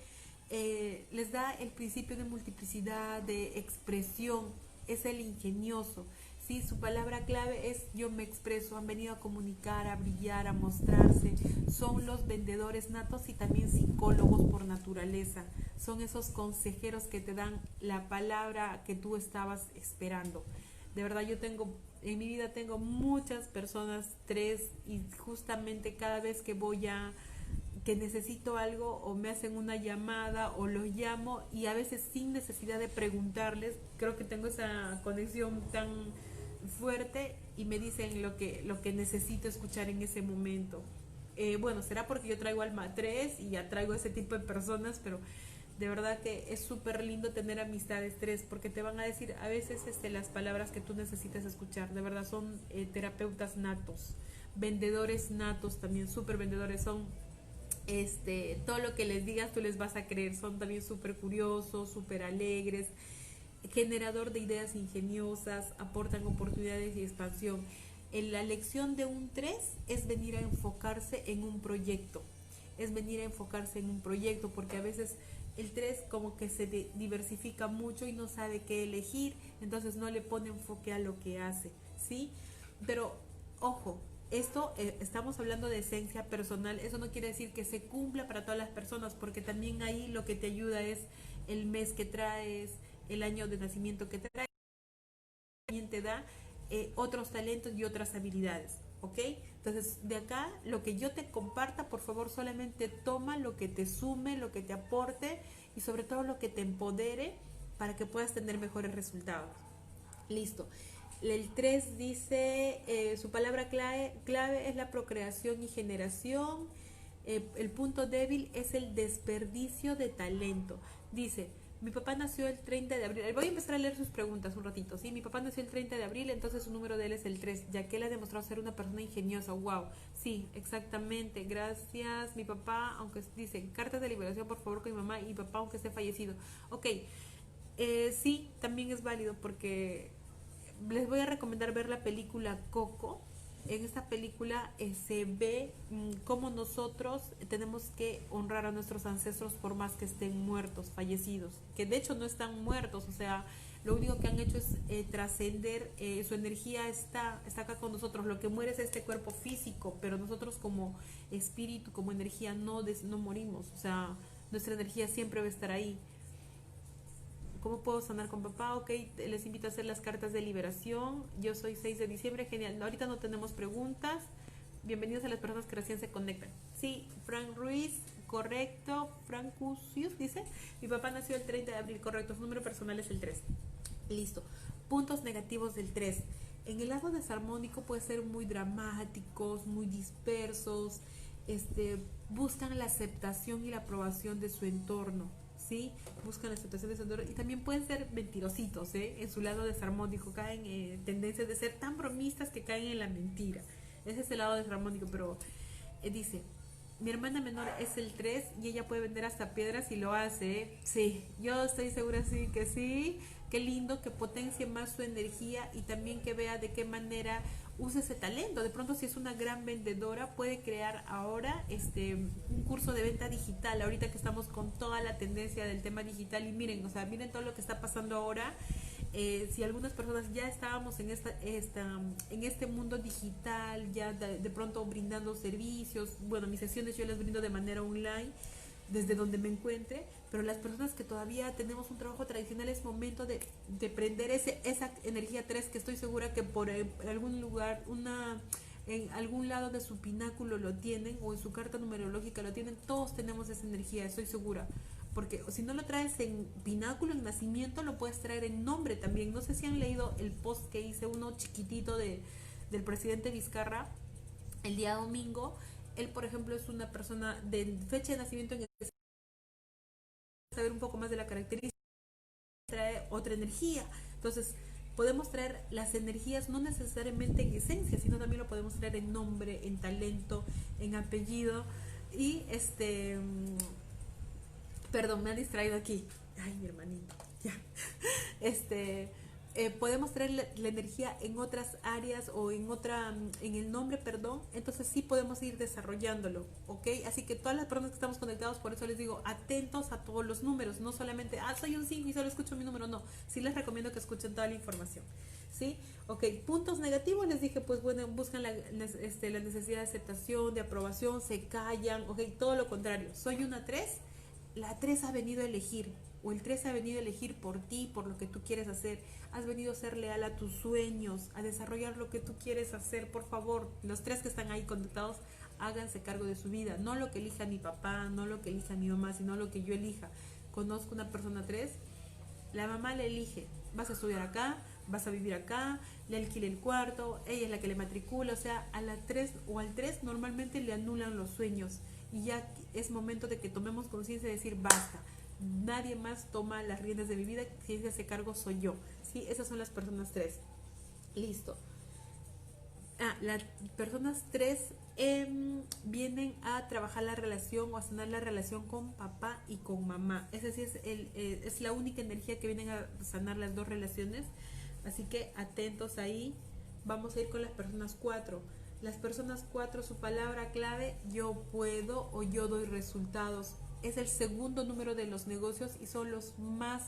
eh, les da el principio de multiplicidad, de expresión, es el ingenioso. Sí, su palabra clave es yo me expreso, han venido a comunicar, a brillar, a mostrarse. Son los vendedores natos y también psicólogos por naturaleza. Son esos consejeros que te dan la palabra que tú estabas esperando. De verdad yo tengo, en mi vida tengo muchas personas, tres, y justamente cada vez que voy a que necesito algo o me hacen una llamada o los llamo y a veces sin necesidad de preguntarles, creo que tengo esa conexión tan fuerte y me dicen lo que, lo que necesito escuchar en ese momento. Eh, bueno, será porque yo traigo alma 3 y ya traigo ese tipo de personas, pero de verdad que es súper lindo tener amistades 3 porque te van a decir a veces este, las palabras que tú necesitas escuchar. De verdad son eh, terapeutas natos, vendedores natos también, súper vendedores. Son este, todo lo que les digas tú les vas a creer. Son también súper curiosos, súper alegres generador de ideas ingeniosas, aportan oportunidades y expansión. En la lección de un 3 es venir a enfocarse en un proyecto, es venir a enfocarse en un proyecto, porque a veces el 3 como que se diversifica mucho y no sabe qué elegir, entonces no le pone enfoque a lo que hace, ¿sí? Pero ojo, esto eh, estamos hablando de esencia personal, eso no quiere decir que se cumpla para todas las personas, porque también ahí lo que te ayuda es el mes que traes, el año de nacimiento que te trae, también te da eh, otros talentos y otras habilidades. ¿Ok? Entonces, de acá, lo que yo te comparta, por favor, solamente toma lo que te sume, lo que te aporte y sobre todo lo que te empodere para que puedas tener mejores resultados. Listo. El 3 dice, eh, su palabra clave, clave, es la procreación y generación. Eh, el punto débil es el desperdicio de talento. Dice, mi papá nació el 30 de abril. Voy a empezar a leer sus preguntas un ratito. Sí, mi papá nació el 30 de abril, entonces su número de él es el 3, ya que él ha demostrado ser una persona ingeniosa. Wow. Sí, exactamente. Gracias. Mi papá, aunque dice cartas de liberación, por favor, con mi mamá y mi papá, aunque esté fallecido. Ok. Eh, sí, también es válido porque les voy a recomendar ver la película Coco en esta película eh, se ve mm, cómo nosotros tenemos que honrar a nuestros ancestros por más que estén muertos, fallecidos, que de hecho no están muertos, o sea, lo único que han hecho es eh, trascender, eh, su energía está, está acá con nosotros, lo que muere es este cuerpo físico, pero nosotros como espíritu, como energía no, no morimos, o sea, nuestra energía siempre va a estar ahí. ¿Cómo puedo sanar con papá? Ok, les invito a hacer las cartas de liberación. Yo soy 6 de diciembre, genial. Ahorita no tenemos preguntas. Bienvenidos a las personas que recién se conectan. Sí, Frank Ruiz, correcto. Frank Cusius dice, mi papá nació el 30 de abril, correcto. Su número personal es el 3. Listo. Puntos negativos del 3. En el lado desarmónico puede ser muy dramáticos, muy dispersos, este, buscan la aceptación y la aprobación de su entorno, ¿sí? Buscan la aceptación de su entorno y también pueden ser mentirositos, ¿eh? En su lado desarmónico, caen en tendencias de ser tan bromistas que caen en la mentira. Ese es el lado desarmónico, pero eh, dice, mi hermana menor es el 3 y ella puede vender hasta piedras y lo hace. ¿eh? Sí, yo estoy segura sí que sí. Qué lindo que potencie más su energía y también que vea de qué manera usa ese talento. De pronto si es una gran vendedora puede crear ahora este un curso de venta digital. Ahorita que estamos con toda la tendencia del tema digital y miren, o sea, miren todo lo que está pasando ahora. Eh, si algunas personas ya estábamos en esta, esta en este mundo digital, ya de, de, pronto brindando servicios, bueno, mis sesiones yo las brindo de manera online desde donde me encuentre, pero las personas que todavía tenemos un trabajo tradicional es momento de, de prender ese, esa energía 3 que estoy segura que por algún lugar, una en algún lado de su pináculo lo tienen o en su carta numerológica lo tienen, todos tenemos esa energía, estoy segura. Porque si no lo traes en pináculo, en nacimiento, lo puedes traer en nombre también. No sé si han leído el post que hice, uno chiquitito de, del presidente Vizcarra el día domingo. Él, por ejemplo, es una persona de fecha de nacimiento en saber un poco más de la característica, trae otra energía. Entonces, podemos traer las energías no necesariamente en esencia, sino también lo podemos traer en nombre, en talento, en apellido. Y este, perdón, me ha distraído aquí. Ay, mi hermanito, ya. <laughs> Este, eh, podemos traer la, energía en otras áreas o en otra, en el nombre, perdón, entonces sí podemos ir desarrollándolo, ¿ok? Así que todas las personas que estamos conectados, por eso les digo, atentos a todos los números, no solamente, ah, soy un 5 y solo escucho mi número, no, sí les recomiendo que escuchen toda la información, ¿sí? Ok, puntos negativos, les dije, pues bueno, buscan la, este, la necesidad de aceptación, de aprobación, se callan, ok, todo lo contrario, soy una 3, la 3 ha venido a elegir, o el 3 ha venido a elegir por ti, por lo que tú quieres hacer. Has venido a ser leal a tus sueños, a desarrollar lo que tú quieres hacer. Por favor, los tres que están ahí conectados, háganse cargo de su vida. No lo que elija mi papá, no lo que elija mi mamá, sino lo que yo elija. Conozco una persona 3, la mamá le elige, vas a estudiar acá, vas a vivir acá, le alquila el cuarto, ella es la que le matricula, o sea, a la 3 o al 3 normalmente le anulan los sueños y ya es momento de que tomemos conciencia y decir basta nadie más toma las riendas de mi vida, quien se hace cargo soy yo. ¿sí? Esas son las personas tres. Listo. Ah, las personas tres eh, vienen a trabajar la relación o a sanar la relación con papá y con mamá. Esa sí es, el, eh, es la única energía que vienen a sanar las dos relaciones. Así que atentos ahí. Vamos a ir con las personas cuatro. Las personas cuatro, su palabra clave, yo puedo o yo doy resultados es el segundo número de los negocios y son los más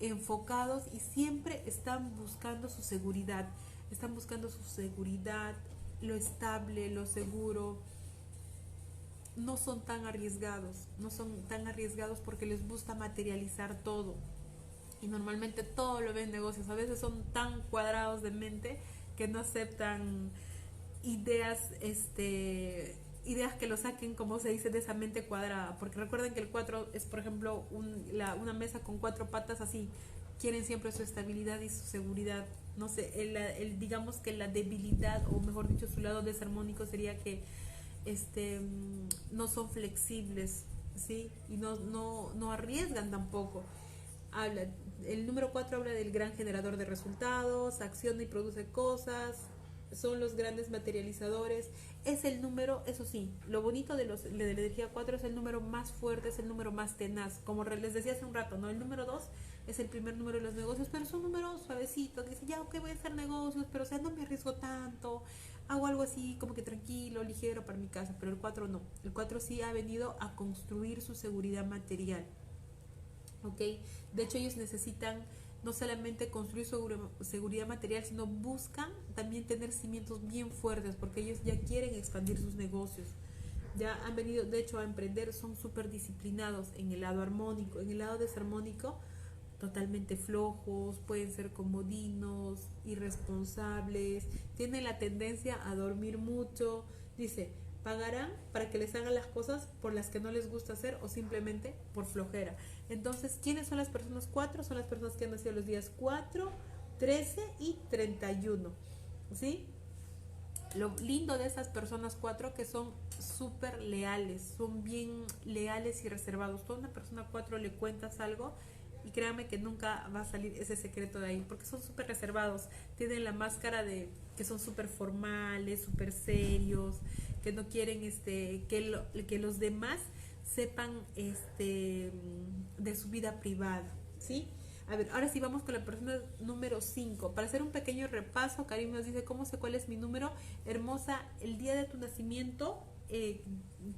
enfocados y siempre están buscando su seguridad. Están buscando su seguridad, lo estable, lo seguro. No son tan arriesgados, no son tan arriesgados porque les gusta materializar todo. Y normalmente todo lo ven negocios. A veces son tan cuadrados de mente que no aceptan ideas este ideas que lo saquen, como se dice, de esa mente cuadrada. Porque recuerden que el 4 es, por ejemplo, un, la, una mesa con cuatro patas así. Quieren siempre su estabilidad y su seguridad. No sé, el, el, digamos que la debilidad, o mejor dicho, su lado desarmónico sería que este, no son flexibles, ¿sí? Y no, no, no arriesgan tampoco. Habla, el número 4 habla del gran generador de resultados, acciona y produce cosas, son los grandes materializadores es el número, eso sí, lo bonito de, los, de la energía 4 es el número más fuerte, es el número más tenaz. Como les decía hace un rato, ¿no? El número 2 es el primer número de los negocios, pero es un número suavecito, que dice, ya, ok, voy a hacer negocios, pero o sea, no me arriesgo tanto, hago algo así como que tranquilo, ligero para mi casa, pero el 4 no. El 4 sí ha venido a construir su seguridad material, ¿ok? De hecho, ellos necesitan no solamente construir seguridad material, sino buscan también tener cimientos bien fuertes, porque ellos ya quieren expandir sus negocios. Ya han venido, de hecho, a emprender, son súper disciplinados en el lado armónico. En el lado desarmónico, totalmente flojos, pueden ser comodinos, irresponsables, tienen la tendencia a dormir mucho. Dice, pagarán para que les hagan las cosas por las que no les gusta hacer o simplemente por flojera. Entonces, ¿quiénes son las personas cuatro? Son las personas que han nacido los días 4, 13 y 31. ¿Sí? Lo lindo de esas personas cuatro que son súper leales, son bien leales y reservados. Toda una persona cuatro le cuentas algo y créanme que nunca va a salir ese secreto de ahí, porque son súper reservados, tienen la máscara de que son súper formales, súper serios, que no quieren este, que, que los demás sepan este, de su vida privada, ¿sí? A ver, ahora sí vamos con la persona número 5. Para hacer un pequeño repaso, Karim nos dice, ¿cómo sé cuál es mi número? Hermosa, el día de tu nacimiento, eh,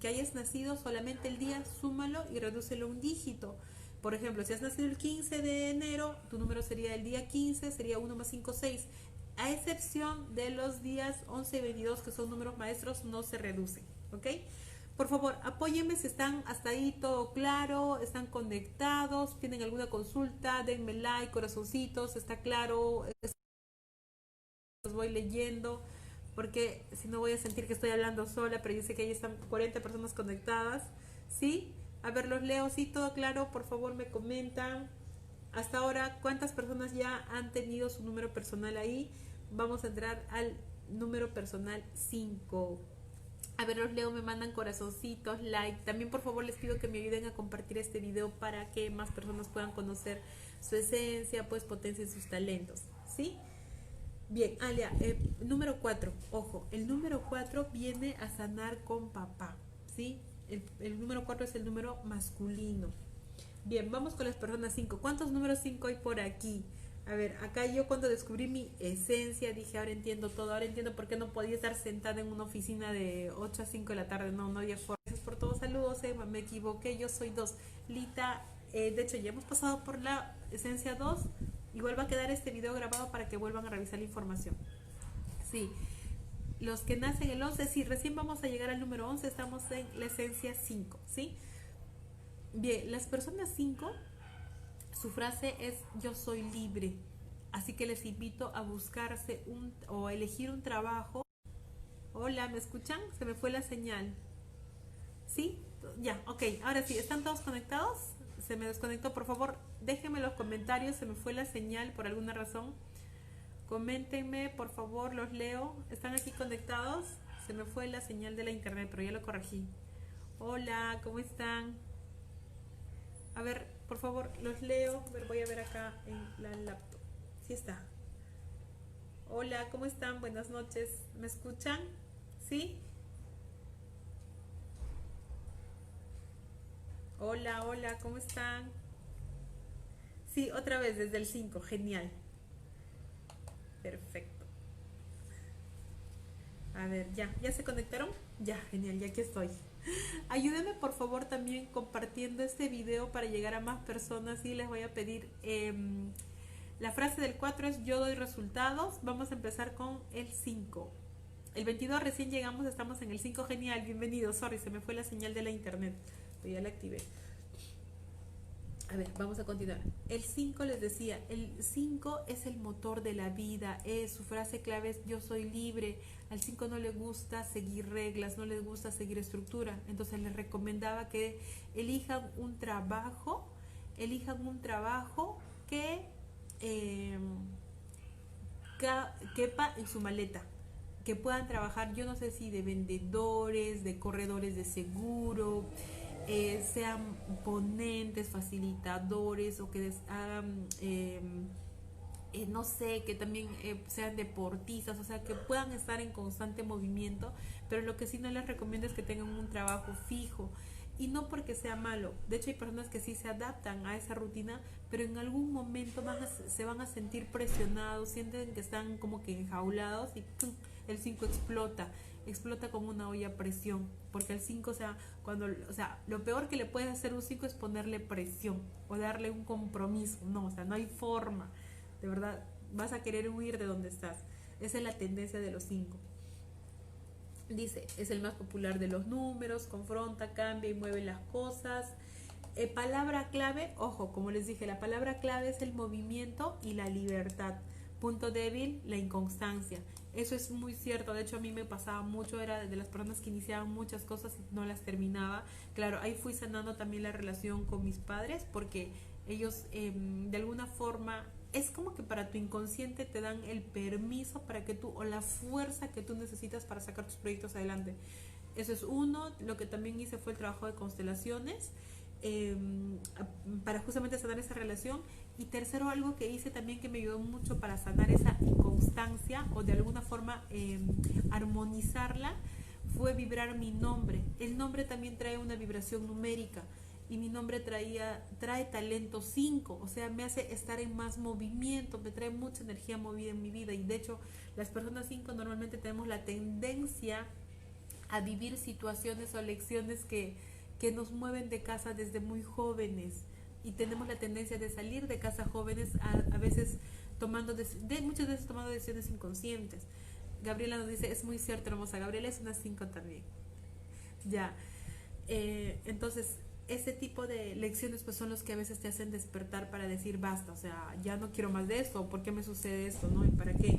que hayas nacido, solamente el día, súmalo y redúcelo un dígito. Por ejemplo, si has nacido el 15 de enero, tu número sería el día 15, sería 1 más 5, 6. A excepción de los días 11 y 22, que son números maestros, no se reducen. ¿Ok? Por favor, apóyenme si están hasta ahí todo claro, están conectados, tienen alguna consulta, denme like, corazoncitos, está claro, los voy leyendo, porque si no voy a sentir que estoy hablando sola, pero yo sé que ahí están 40 personas conectadas, ¿sí? A ver, los leo, sí, todo claro, por favor me comentan. Hasta ahora, ¿cuántas personas ya han tenido su número personal ahí? Vamos a entrar al número personal 5. A ver, los leo, me mandan corazoncitos, like. También por favor les pido que me ayuden a compartir este video para que más personas puedan conocer su esencia, pues potencien sus talentos. ¿Sí? Bien, Alia, eh, número 4, ojo, el número 4 viene a sanar con papá, ¿sí? El, el número 4 es el número masculino. Bien, vamos con las personas 5. ¿Cuántos números 5 hay por aquí? A ver, acá yo cuando descubrí mi esencia dije, ahora entiendo todo, ahora entiendo por qué no podía estar sentada en una oficina de 8 a 5 de la tarde, no, no había forma. Gracias por todos, saludos, me equivoqué, yo soy 2. Lita, eh, de hecho ya hemos pasado por la esencia 2, igual va a quedar este video grabado para que vuelvan a revisar la información. Sí, los que nacen el 11, sí, recién vamos a llegar al número 11, estamos en la esencia 5, ¿sí? Bien, las personas 5 su frase es yo soy libre. Así que les invito a buscarse un o a elegir un trabajo. Hola, ¿me escuchan? Se me fue la señal. ¿Sí? Ya, ok. Ahora sí, ¿están todos conectados? Se me desconectó. Por favor, déjenme los comentarios. Se me fue la señal por alguna razón. Coméntenme, por favor, los leo. ¿Están aquí conectados? Se me fue la señal de la internet, pero ya lo corregí. Hola, ¿cómo están? A ver, por favor, los leo. voy a ver acá en la laptop. Sí está. Hola, ¿cómo están? Buenas noches. ¿Me escuchan? ¿Sí? Hola, hola, ¿cómo están? Sí, otra vez desde el 5, genial. Perfecto. A ver, ya, ¿ya se conectaron? Ya, genial, ya aquí estoy. Ayúdenme por favor también compartiendo este video para llegar a más personas y les voy a pedir... Em, la frase del 4 es yo doy resultados. Vamos a empezar con el 5. El 22 recién llegamos, estamos en el 5. Genial, bienvenido. Sorry, se me fue la señal de la internet. Pero ya la activé. A ver, vamos a continuar. El 5 les decía, el 5 es el motor de la vida, es su frase clave es yo soy libre. Al 5 no le gusta seguir reglas, no le gusta seguir estructura. Entonces les recomendaba que elijan un trabajo, elijan un trabajo que eh, quepa en su maleta, que puedan trabajar, yo no sé si de vendedores, de corredores de seguro, eh, sean ponentes, facilitadores o que hagan, em, eh, no sé, que también eh, sean deportistas, o sea, que puedan estar en constante movimiento, pero lo que sí no les recomiendo es que tengan un trabajo fijo. Y no porque sea malo, de hecho hay personas que sí se adaptan a esa rutina, pero en algún momento van se van a sentir presionados, sienten que están como que enjaulados y el 5 explota explota como una olla a presión, porque el 5, o sea, cuando, o sea, lo peor que le puedes hacer un 5 es ponerle presión o darle un compromiso, no, o sea, no hay forma, de verdad, vas a querer huir de donde estás. Esa es la tendencia de los 5. Dice, es el más popular de los números, confronta, cambia y mueve las cosas. Eh, palabra clave, ojo, como les dije, la palabra clave es el movimiento y la libertad. Punto débil, la inconstancia. Eso es muy cierto, de hecho a mí me pasaba mucho, era de las personas que iniciaban muchas cosas y no las terminaba. Claro, ahí fui sanando también la relación con mis padres porque ellos em, de alguna forma es como que para tu inconsciente te dan el permiso para que tú, o la fuerza que tú necesitas para sacar tus proyectos adelante. Eso es uno. Lo que también hice fue el trabajo de constelaciones em, para justamente sanar esa relación. Y tercero, algo que hice también que me ayudó mucho para sanar esa inconstancia o de alguna forma em, armonizarla fue vibrar mi nombre. El nombre también trae una vibración numérica y mi nombre traía, trae talento 5, o sea, me hace estar en más movimiento, me trae mucha energía movida en mi vida y de hecho las personas 5 normalmente tenemos la tendencia a vivir situaciones o lecciones que, que nos mueven de casa desde muy jóvenes y tenemos la tendencia de salir de casa jóvenes a, a veces tomando, de, muchas veces tomando decisiones inconscientes. Gabriela nos dice, es muy cierto, hermosa. Gabriela es una 5 también. Ya. Eh, entonces, ese tipo de lecciones pues son los que a veces te hacen despertar para decir basta, o sea, ya no quiero más de esto, ¿por qué me sucede esto? ¿No? ¿Y para qué?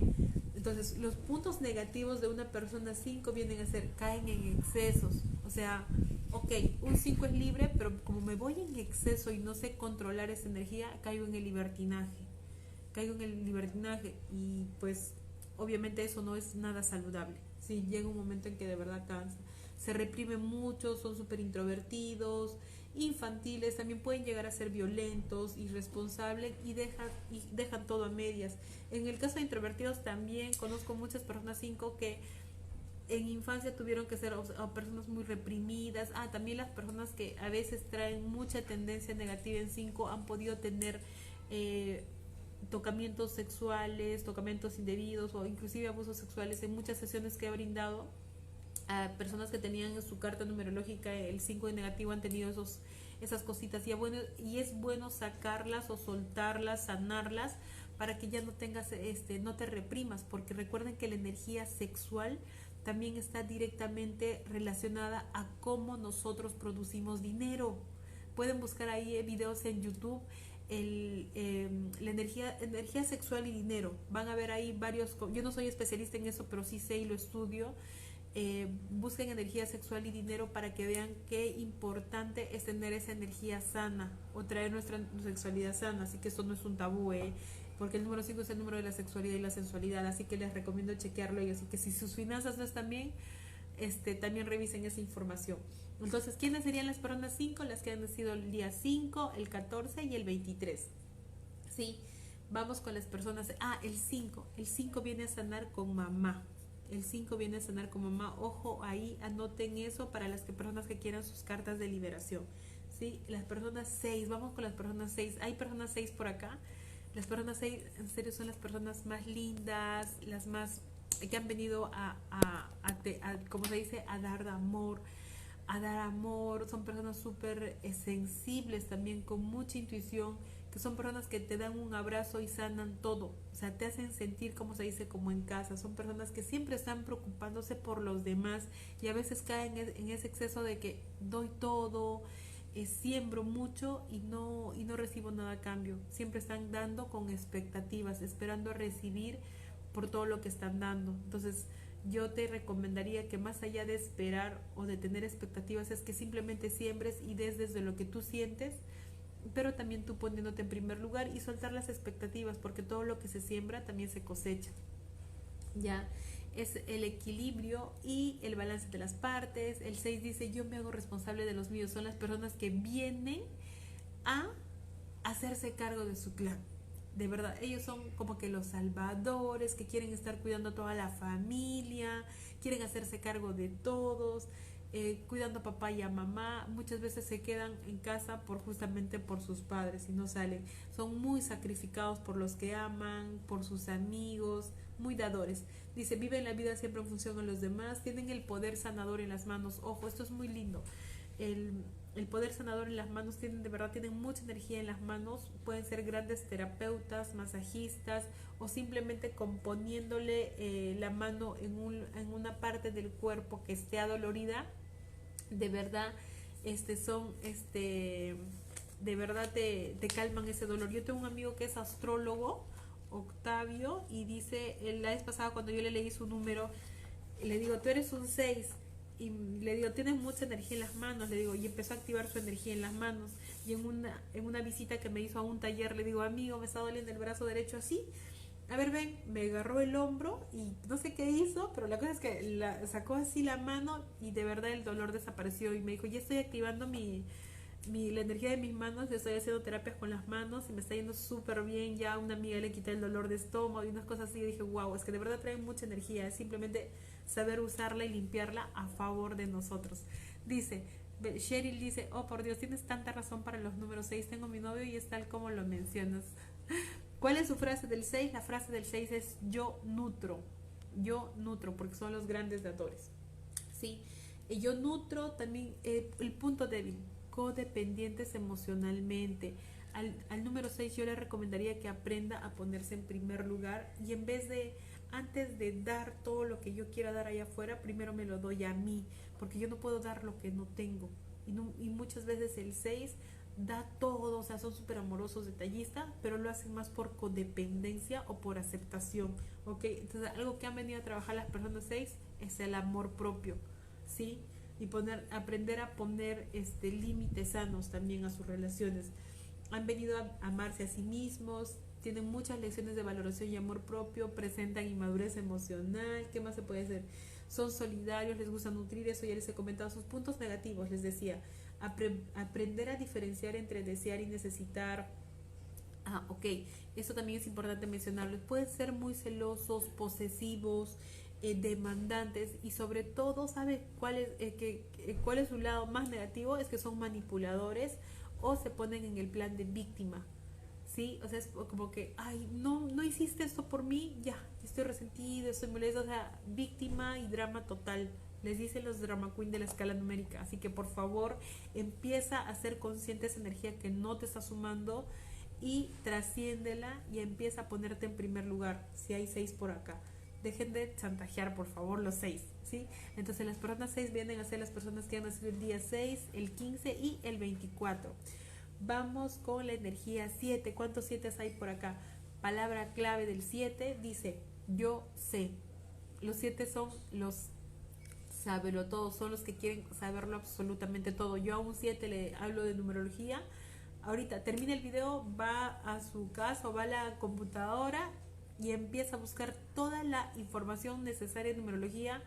Entonces, los puntos negativos de una persona 5 vienen a ser, caen en excesos, o sea, ok, un 5 es libre, pero como me voy en exceso y no sé controlar esa energía, caigo en el libertinaje, caigo en el libertinaje y pues obviamente eso no es nada saludable, si llega un momento en que de verdad cansa. Se reprime mucho, son súper introvertidos, infantiles, también pueden llegar a ser violentos, irresponsables y dejan, y dejan todo a medias. En el caso de introvertidos también conozco muchas personas 5 que en infancia tuvieron que ser personas muy reprimidas. Ah, también las personas que a veces traen mucha tendencia negativa en 5 han podido tener eh, tocamientos sexuales, tocamientos indebidos o inclusive abusos sexuales en muchas sesiones que he brindado a personas que tenían en su carta numerológica el 5 de negativo han tenido esos, esas cositas y es, bueno, sacarlas o soltarlas, sanarlas para que ya no tengas, este, no te reprimas, porque recuerden que la energía sexual también está directamente relacionada a cómo nosotros producimos dinero. Pueden buscar ahí videos en YouTube el, em, la energía, energía sexual y dinero. Van a ver ahí varios, yo no soy especialista en eso, pero sí sé y lo estudio eh, busquen energía sexual y dinero para que vean qué importante es tener esa energía sana o traer nuestra sexualidad sana. Así que esto no es un tabú, ¿eh? porque el número 5 es el número de la sexualidad y la sensualidad. Así que les recomiendo chequearlo y así que si sus finanzas no están bien, este, también revisen esa información. Entonces, ¿quiénes serían las personas 5? Las que han nacido el día 5, el 14 y el 23. Sí, vamos con las personas. Ah, el 5. El 5 viene a sanar con mamá. El 5 viene a sanar como mamá. Ojo, ahí anoten eso para las que, personas que quieran sus cartas de liberación. ¿sí? Las personas 6, vamos con las personas 6. Hay personas 6 por acá. Las personas 6 en serio son las personas más lindas, las más que han venido a, como se dice, a dar amor, a dar amor. Son personas súper sensibles también, con mucha intuición que son personas que te dan un abrazo y sanan todo, o sea, te hacen sentir, como se dice, como en casa, son personas que siempre están preocupándose por los demás y a veces caen en ese exceso de que doy todo, eh, siembro mucho y no, y no recibo nada a cambio, siempre están dando con expectativas, esperando recibir por todo lo que están dando, entonces yo te recomendaría que más allá de esperar o de tener expectativas es que simplemente siembres y des desde lo que tú sientes, pero también tú poniéndote en primer lugar y soltar las expectativas, porque todo lo que se siembra también se cosecha. Ya es el equilibrio y el balance de las partes. El 6 dice, yo me hago responsable de los míos. Son las personas que vienen a hacerse cargo de su clan. De verdad, ellos son como que los salvadores que quieren estar cuidando a toda la familia, quieren hacerse cargo de todos, eh, cuidando a papá y a mamá, muchas veces se quedan en casa por justamente por sus padres y no salen. Son muy sacrificados por los que aman, por sus amigos, muy dadores. Dice, viven la vida siempre en función de los demás, tienen el poder sanador en las manos. Ojo, esto es muy lindo. El, el poder sanador en las manos tienen de verdad tienen mucha energía en las manos pueden ser grandes terapeutas masajistas o simplemente componiéndole eh, la mano en, un, en una parte del cuerpo que esté adolorida de verdad este son este de verdad te, te calman ese dolor. Yo tengo un amigo que es astrólogo, Octavio, y dice, la vez pasada cuando yo le leí su número, le digo, tú eres un 6, y le digo, tienes mucha energía en las manos, le digo, y empezó a activar su energía en las manos. Y en una, en una visita que me hizo a un taller, le digo, amigo, me está doliendo el brazo derecho así. A ver, ven, me agarró el hombro y no sé qué hizo, pero la cosa es que la, sacó así la mano y de verdad el dolor desapareció y me dijo, ya estoy activando mi, mi, la energía de mis manos, yo estoy haciendo terapias con las manos y me está yendo súper bien, ya una amiga le quita el dolor de estómago y unas cosas así, y dije, wow, es que de verdad trae mucha energía, es simplemente saber usarla y limpiarla a favor de nosotros. Dice, Cheryl dice, oh por Dios, tienes tanta razón para los números 6, tengo mi novio y es tal como lo mencionas. ¿Cuál es su frase del 6? La frase del 6 es yo nutro, yo nutro, porque son los grandes dadores. ¿Sí? Y yo nutro también eh, el punto débil, codependientes emocionalmente. Al, al número 6 yo le recomendaría que aprenda a ponerse en primer lugar y en vez de antes de dar todo lo que yo quiera dar allá afuera, primero me lo doy a mí, porque yo no puedo dar lo que no tengo. Y, y muchas veces el 6 da todo, o sea, son súper amorosos, detallistas, pero lo hacen más por codependencia o por aceptación, ¿ok? Entonces, algo que han venido a trabajar las personas 6 es el amor propio, ¿sí? Y poner, aprender a poner este, límites sanos también a sus relaciones. Han venido a amarse a sí mismos, tienen muchas lecciones de valoración y amor propio, presentan inmadurez emocional, ¿qué más se puede hacer? Son solidarios, les gusta nutrir, eso ya les he comentado, sus puntos negativos, les decía, aprender a diferenciar entre desear y necesitar. Ah, ok, eso también es importante mencionarlo. Pueden ser muy celosos, posesivos, eh, demandantes y sobre todo, ¿sabe cuál es, eh, que, cuál es su lado más negativo? Es que son manipuladores o se ponen en el plan de víctima. ¿sí? O sea, es como que, ay, no, no hiciste esto por mí, ya, estoy resentido, estoy molesto, o sea, víctima y drama total. Les dicen los drama queen de la escala numérica. Así que por favor, empieza a ser consciente esa energía que no te está sumando y trasciéndela y empieza a ponerte en primer lugar. Si hay seis por acá. Dejen de chantajear, por favor, los seis, ¿sí? Entonces las personas seis vienen a ser las personas que han nacido el día 6, el 15 y el 24. Vamos con la energía 7. ¿Cuántos 7 hay por acá? Palabra clave del 7 dice, yo sé. Los 7 son los sábelo todo, son los que quieren saberlo absolutamente todo. Yo a un 7 le hablo de numerología. Ahorita termina el video, va a su casa o va a la computadora y empieza a buscar toda la información necesaria de numerología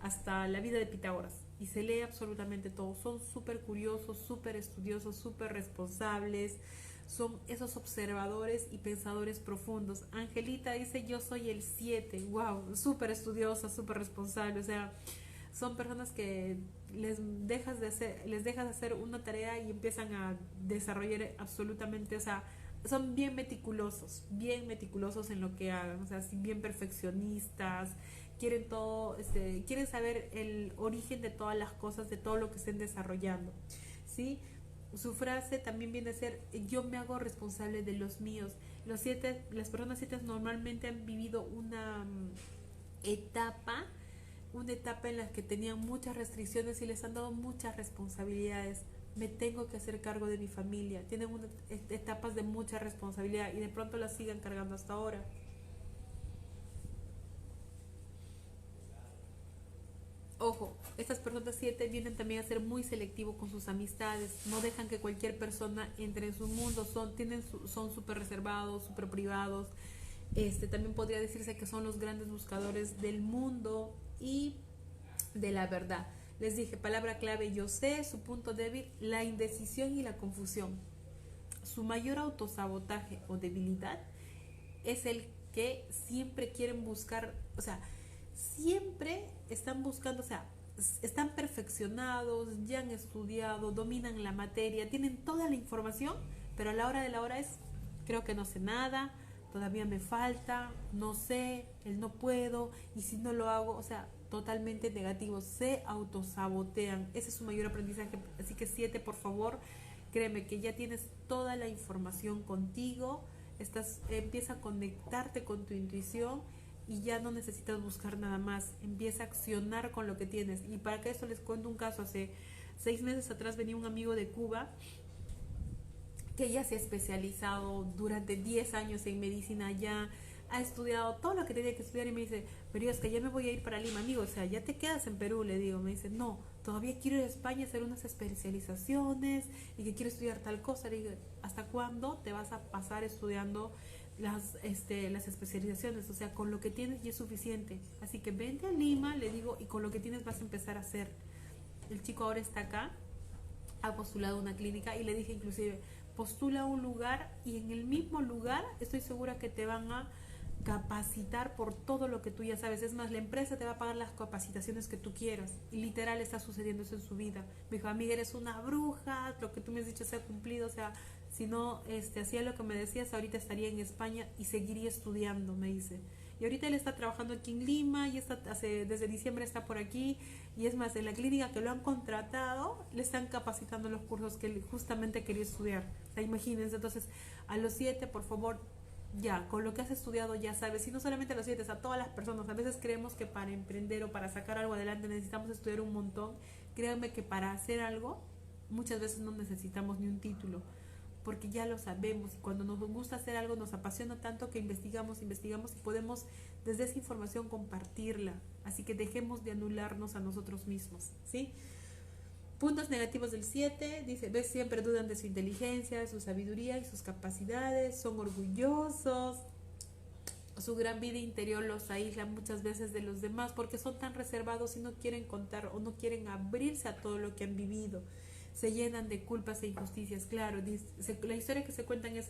hasta la vida de Pitágoras y se lee absolutamente todo. Son súper curiosos, súper estudiosos, súper responsables. Son esos observadores y pensadores profundos. Angelita dice yo soy el 7. Wow, súper estudiosa, súper responsable. O sea, son personas que les dejas de hacer, les dejas de hacer una tarea y empiezan a desarrollar absolutamente, o sea, son bien meticulosos, bien meticulosos en lo que hagan, o sea, bien perfeccionistas, quieren todo, este, quieren saber el origen de todas las cosas, de todo lo que estén desarrollando, ¿sí? Su frase también viene a ser, yo me hago responsable de los míos. Los siete, las personas siete normalmente han vivido una mm, etapa, una etapa en la que tenían muchas restricciones y les han dado muchas responsabilidades. Me tengo que hacer cargo de mi familia. Tienen etapas de mucha responsabilidad y de pronto las siguen cargando hasta ahora. Ojo, estas personas 7 vienen también a ser muy selectivos con sus amistades, no dejan que cualquier persona entre en su mundo, son tienen súper reservados, súper privados. Este también podría decirse que son los grandes buscadores del mundo y de la verdad. Les dije, palabra clave, yo sé, su punto débil, la indecisión y la confusión. Su mayor autosabotaje o debilidad es el que siempre quieren buscar, o sea, siempre están buscando, o sea, están perfeccionados, ya han estudiado, dominan la materia, tienen toda la información, pero a la hora de la hora es, creo que no sé nada, todavía me falta, no sé, el no puedo, y si no lo hago, o sea, totalmente negativo, se autosabotean, ese es su mayor aprendizaje, así que siete, por favor, créeme que ya tienes toda la información contigo, estás, empieza a conectarte con tu intuición, y ya no necesitas buscar nada más. Empieza a accionar con lo que tienes. Y para que eso les cuento un caso. Hace seis meses atrás venía un amigo de Cuba que ya se ha especializado durante 10 años en medicina ya ha estudiado todo lo que tenía que estudiar y me dice, pero es que ya me voy a ir para Lima, amigo, o sea, ya te quedas en Perú, le digo, me dice, no, todavía quiero ir a España a hacer unas especializaciones y que quiero estudiar tal cosa, le digo, ¿hasta cuándo te vas a pasar estudiando las, este, las especializaciones? O sea, con lo que tienes ya es suficiente, así que vente a Lima, le digo, y con lo que tienes vas a empezar a hacer. El chico ahora está acá, ha postulado una clínica y le dije inclusive, postula un lugar y en el mismo lugar estoy segura que te van a capacitar por todo lo que tú ya sabes. Es más, la empresa te va a pagar las capacitaciones que tú quieras. Y literal está sucediendo eso en su vida. Me dijo, amiga, eres una bruja, lo que tú me has dicho se ha cumplido. O sea, si no este, hacía lo que me decías, ahorita estaría en España y seguiría estudiando, me dice. Y ahorita él está trabajando aquí en Lima y está, hace, desde diciembre está por aquí. Y es más, en la clínica que lo han contratado, le están capacitando los cursos que él justamente quería estudiar. Imagínense, entonces, a los siete, por favor, ya, con lo que has estudiado ya sabes, y no solamente a los siete, a todas las personas. A veces creemos que para emprender o para sacar algo adelante necesitamos estudiar un montón. Créanme que para hacer algo muchas veces no necesitamos ni un título, porque ya lo sabemos y cuando nos gusta hacer algo nos apasiona tanto que investigamos, investigamos y podemos desde esa información compartirla. Así que dejemos de anularnos a nosotros mismos, ¿sí? Puntos negativos del 7, dice, ves, siempre dudan de su inteligencia, de su sabiduría y sus capacidades, son orgullosos, su gran vida interior los aísla muchas veces de los demás porque son tan reservados y no quieren contar o no quieren abrirse a todo lo que han vivido. Se llenan de culpas e injusticias, claro. la historia que se cuentan es,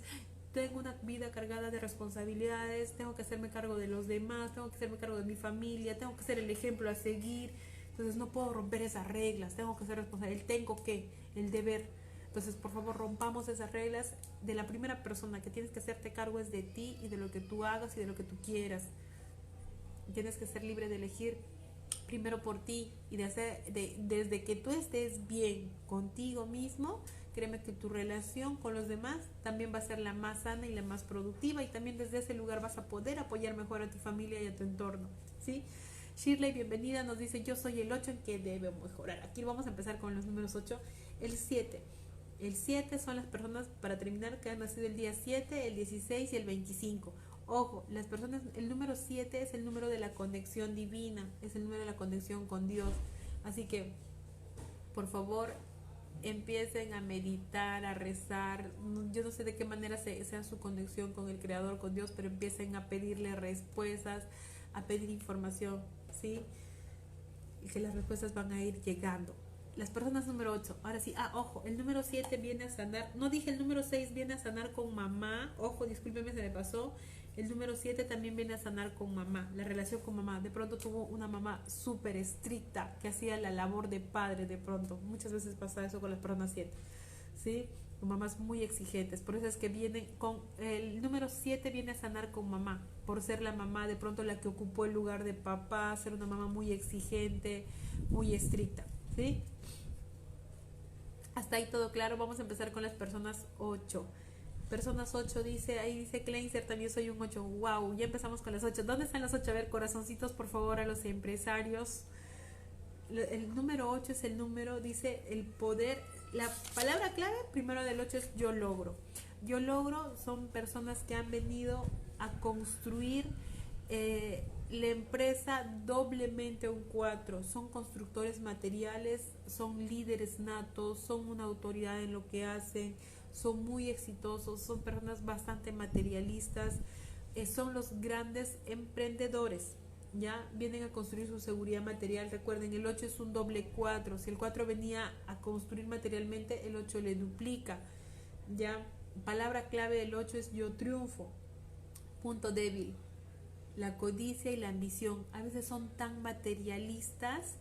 tengo una vida cargada de responsabilidades, tengo que hacerme cargo de los demás, tengo que hacerme cargo de mi familia, tengo que ser el ejemplo a seguir entonces no puedo romper esas reglas, tengo que ser responsable, el tengo que, el deber. Entonces, por favor, rompamos esas reglas. De la primera persona que tienes que hacerte cargo es de ti y de lo que tú hagas y de lo que tú quieras. Tienes que ser libre de elegir primero por ti y de hacer, de, desde que tú estés bien contigo mismo, créeme que tu relación con los demás también va a ser la más sana y la más productiva y también desde ese lugar vas a poder apoyar mejor a tu familia y a tu entorno, ¿sí? Shirley, bienvenida, nos dice yo soy el 8 en que debe mejorar. Aquí vamos a empezar con los números 8. El 7. El 7 son las personas, para terminar, que han nacido el día 7, el 16 y el 25. Ojo, las personas, el número 7 es el número de la conexión divina, es el número de la conexión con Dios. Así que, por favor, empiecen a meditar, a rezar. Yo no sé de qué manera sea su conexión con el Creador, con Dios, pero empiecen a pedirle respuestas, a pedir información ¿sí? Y que las respuestas van a ir llegando. Las personas número 8, ahora sí, ah, ojo, el número 7 viene a sanar, no dije el número 6 viene a sanar con mamá, ojo, discúlpeme, se me pasó, el número 7 también viene a sanar con mamá, la relación con mamá. De pronto tuvo una mamá súper estricta que hacía la labor de padre de pronto. Muchas veces pasa eso con las personas 7. ¿Sí? mamás muy exigentes. Por eso es que viene con el número 7 viene a sanar con mamá, por ser la mamá de pronto la que ocupó el lugar de papá, ser una mamá muy exigente, muy estricta, ¿sí? Hasta ahí todo claro, vamos a empezar con las personas 8. Personas 8 dice, ahí dice Kleinser, también soy un 8. Wow, ya empezamos con las 8. ¿Dónde están las 8? A ver, corazoncitos, por favor, a los empresarios. El número 8 es el número, dice, el poder la palabra clave primero del 8 es yo logro. Yo logro son personas que han venido a construir eh, la empresa doblemente un 4. Son constructores materiales, son líderes natos, son una autoridad en lo que hacen, son muy exitosos, son personas bastante materialistas, eh, son los grandes emprendedores ya vienen a construir su seguridad material. Recuerden, el 8 es un doble 4. Si el 4 venía a construir materialmente, el 8 le duplica. Ya, palabra clave del 8 es yo triunfo. Punto débil. La codicia y la ambición. A veces son tan materialistas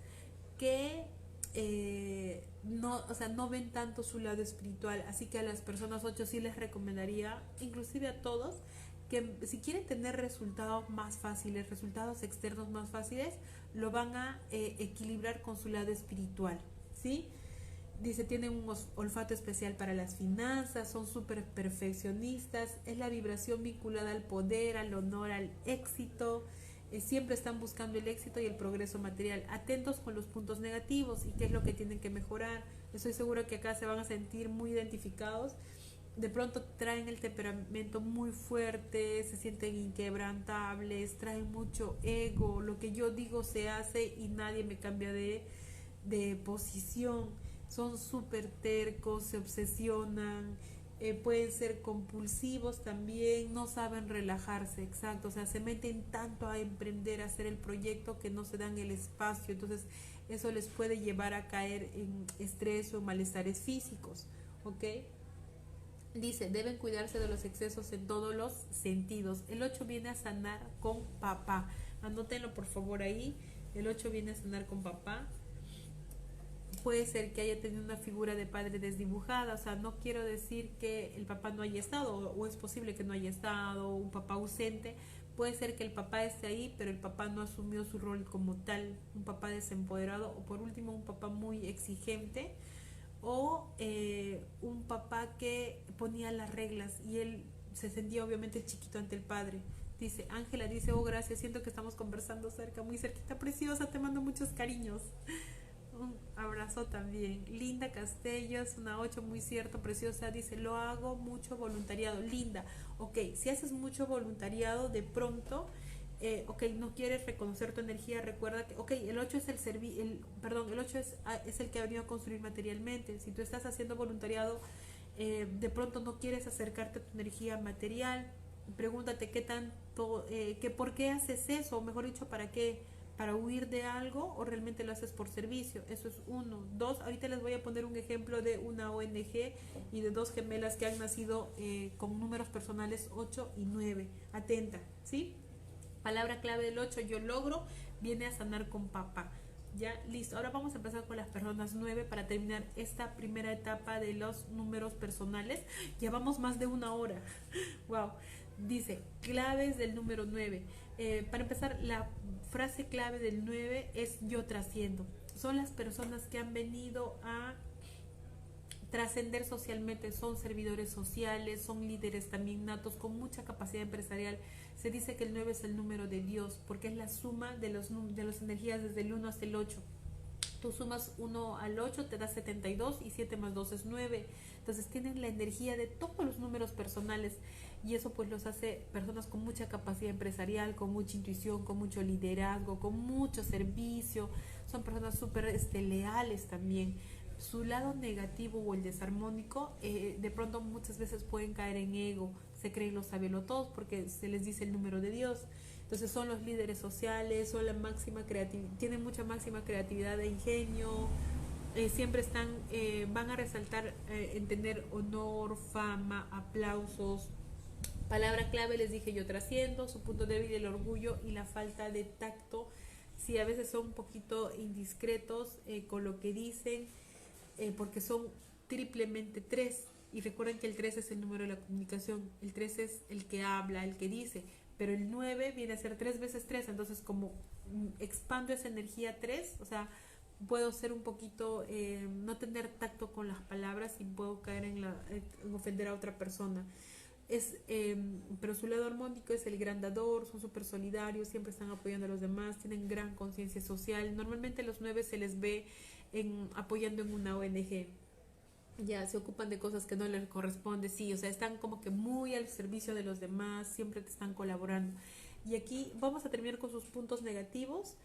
que eh, no, o sea, no ven tanto su lado espiritual. Así que a las personas 8 sí les recomendaría, inclusive a todos, que si quieren tener resultados más fáciles, resultados externos más fáciles, lo van a eh, equilibrar con su lado espiritual, ¿sí? Dice, tienen un olfato especial para las finanzas, son súper perfeccionistas, es la vibración vinculada al poder, al honor, al éxito, siempre están buscando el éxito y el progreso material, atentos con los puntos negativos y qué es lo que tienen que mejorar. Estoy seguro que acá se van a sentir muy identificados. De pronto traen el temperamento muy fuerte, se sienten inquebrantables, traen mucho ego, lo que yo digo se hace y nadie me cambia de, de posición, son súper tercos, se obsesionan, eh, pueden ser compulsivos también, no saben relajarse, exacto, o sea, se meten tanto a emprender, a hacer el proyecto que no se dan el espacio, entonces eso les puede llevar a caer en estrés o malestares físicos, ¿ok? Dice, deben cuidarse de los excesos en todos los sentidos. El 8 viene a sanar con papá. Anótenlo por favor ahí. El 8 viene a sanar con papá. Puede ser que haya tenido una figura de padre desdibujada. O sea, no quiero decir que el papá no haya estado o es posible que no haya estado, un papá ausente. Puede ser que el papá esté ahí, pero el papá no asumió su rol como tal. Un papá desempoderado o por último un papá muy exigente o eh, un papá que ponía las reglas y él se sentía obviamente chiquito ante el padre. Dice, Ángela dice, oh gracias, siento que estamos conversando cerca, muy cerquita, preciosa, te mando muchos cariños. Un abrazo también. Linda Castello, es una 8, muy cierto, preciosa, dice, lo hago mucho voluntariado. Linda, ok, si haces mucho voluntariado, de pronto eh, ok, no quieres reconocer tu energía, recuerda que, ok, el 8 es el servi el, perdón, el 8 es, ah, es, el que ha venido a construir materialmente. Si tú estás haciendo voluntariado, eh, de pronto no quieres acercarte a tu energía material, pregúntate qué tanto, eh, que por qué haces eso, o mejor dicho, para qué, para huir de algo o realmente lo haces por servicio. Eso es uno. Dos, ahorita les voy a poner un ejemplo de una ONG y de dos gemelas que han nacido eh, con números personales 8 y 9. Atenta, ¿sí? Palabra clave del 8, yo logro, viene a sanar con papá. Ya, listo. Ahora vamos a empezar con las personas 9 para terminar esta primera etapa de los números personales. Llevamos más de una hora. <laughs> wow. Dice, claves del número 9. Eh, para empezar, la frase clave del 9 es yo trasciendo. Son las personas que han venido a trascender socialmente, son servidores sociales, son líderes también natos con mucha capacidad empresarial se dice que el 9 es el número de Dios porque es la suma de, los, de las energías desde el 1 hasta el 8. Tú sumas 1 al 8, te da 72 y 7 más 2 es 9. Entonces tienen la energía de todos los números personales y eso pues los hace personas con mucha capacidad empresarial, con mucha intuición, con mucho liderazgo, con mucho servicio. Son personas súper este, leales también. Su lado negativo o el desarmónico eh, de pronto muchas veces pueden caer en ego, se creen los todos porque se les dice el número de Dios. Entonces son los líderes sociales, son la máxima creatividad, tienen mucha máxima creatividad e ingenio, eh, siempre están, eh, van a resaltar eh, en tener honor, fama, aplausos. Palabra clave les dije yo trasciendo, su punto débil el orgullo y la falta de tacto. Si a veces son un poquito indiscretos con lo que dicen, porque son triplemente tres y recuerden que el 3 es el número de la comunicación, el 3 es el que habla, el que dice, pero el 9 viene a ser 3 veces 3, entonces como mm, expando esa energía 3, o sea, puedo ser un poquito, eh, no tener tacto con las palabras y puedo caer en, la, en ofender a otra persona. Es, eh, pero su lado armónico es el gran dador, son súper solidarios, siempre están apoyando a los demás, tienen gran conciencia social. Normalmente los nueve se les ve en, apoyando en una ONG ya se ocupan de cosas que no les corresponde, sí, o sea, están como que muy al servicio de los demás, siempre te están colaborando. Y aquí vamos a terminar con sus puntos negativos.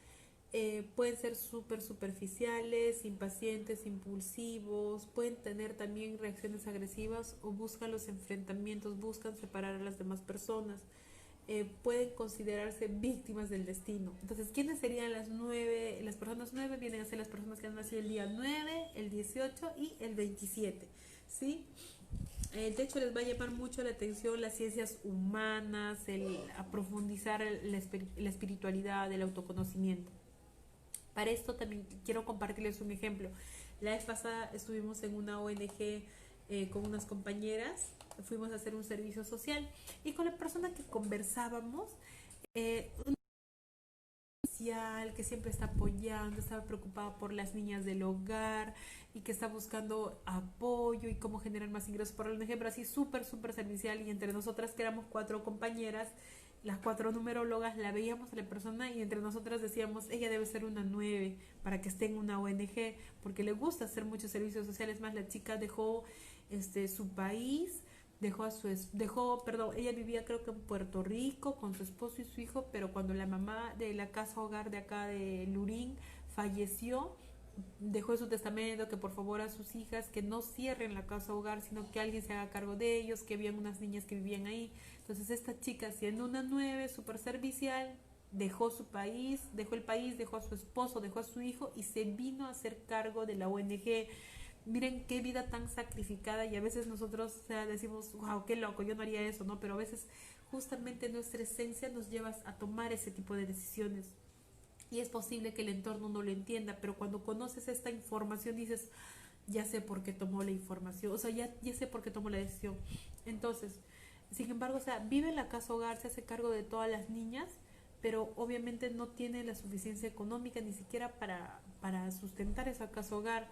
Eh, pueden ser súper superficiales, impacientes, impulsivos, pueden tener también reacciones agresivas o buscan los enfrentamientos, buscan separar a las demás personas. Eh, pueden considerarse víctimas del destino. Entonces, ¿quiénes serían las nueve? Las personas nueve vienen a ser las personas que han nacido el día 9, el 18 y el 27. ¿Sí? Eh, de hecho, les va a llamar mucho la atención las ciencias humanas, el a profundizar la, la espiritualidad, el autoconocimiento. Para esto también quiero compartirles un ejemplo. La vez pasada estuvimos en una ONG eh, con unas compañeras, fuimos a hacer un servicio social y con la persona que conversábamos, eh, social que siempre está apoyando, estaba preocupada por las niñas del hogar y que está buscando apoyo y cómo generar más ingresos por el ejemplo así súper, súper servicial y entre nosotras que éramos cuatro compañeras, las cuatro numerólogas la veíamos a la persona y entre nosotras decíamos, ella debe ser una nueve para que esté en una ONG, porque le gusta hacer muchos servicios sociales, más la chica dejó este, su país dejó a su dejó, perdón, ella vivía creo que en Puerto Rico con su esposo y su hijo, pero cuando la mamá de la casa hogar de acá de Lurín falleció, dejó en su testamento que por favor a sus hijas que no cierren la casa hogar, sino que alguien se haga cargo de ellos, que habían unas niñas que vivían ahí. Entonces esta chica, siendo una nueve, súper servicial, dejó su país, dejó el país, dejó a su esposo, dejó a su hijo y se vino a hacer cargo de la ONG. Miren qué vida tan sacrificada y a veces nosotros decimos, wow, qué loco, yo no haría eso, ¿no? Pero a veces justamente nuestra esencia nos lleva a tomar ese tipo de decisiones y es posible que el entorno no lo entienda, pero cuando conoces esta información dices, ya sé por qué tomó la información, o sea, ya, ya sé por qué tomó la decisión. Entonces, sin embargo, o sea, vive en la casa hogar, se hace cargo de todas las niñas, pero obviamente no tiene la suficiencia económica ni siquiera para, para sustentar esa casa hogar.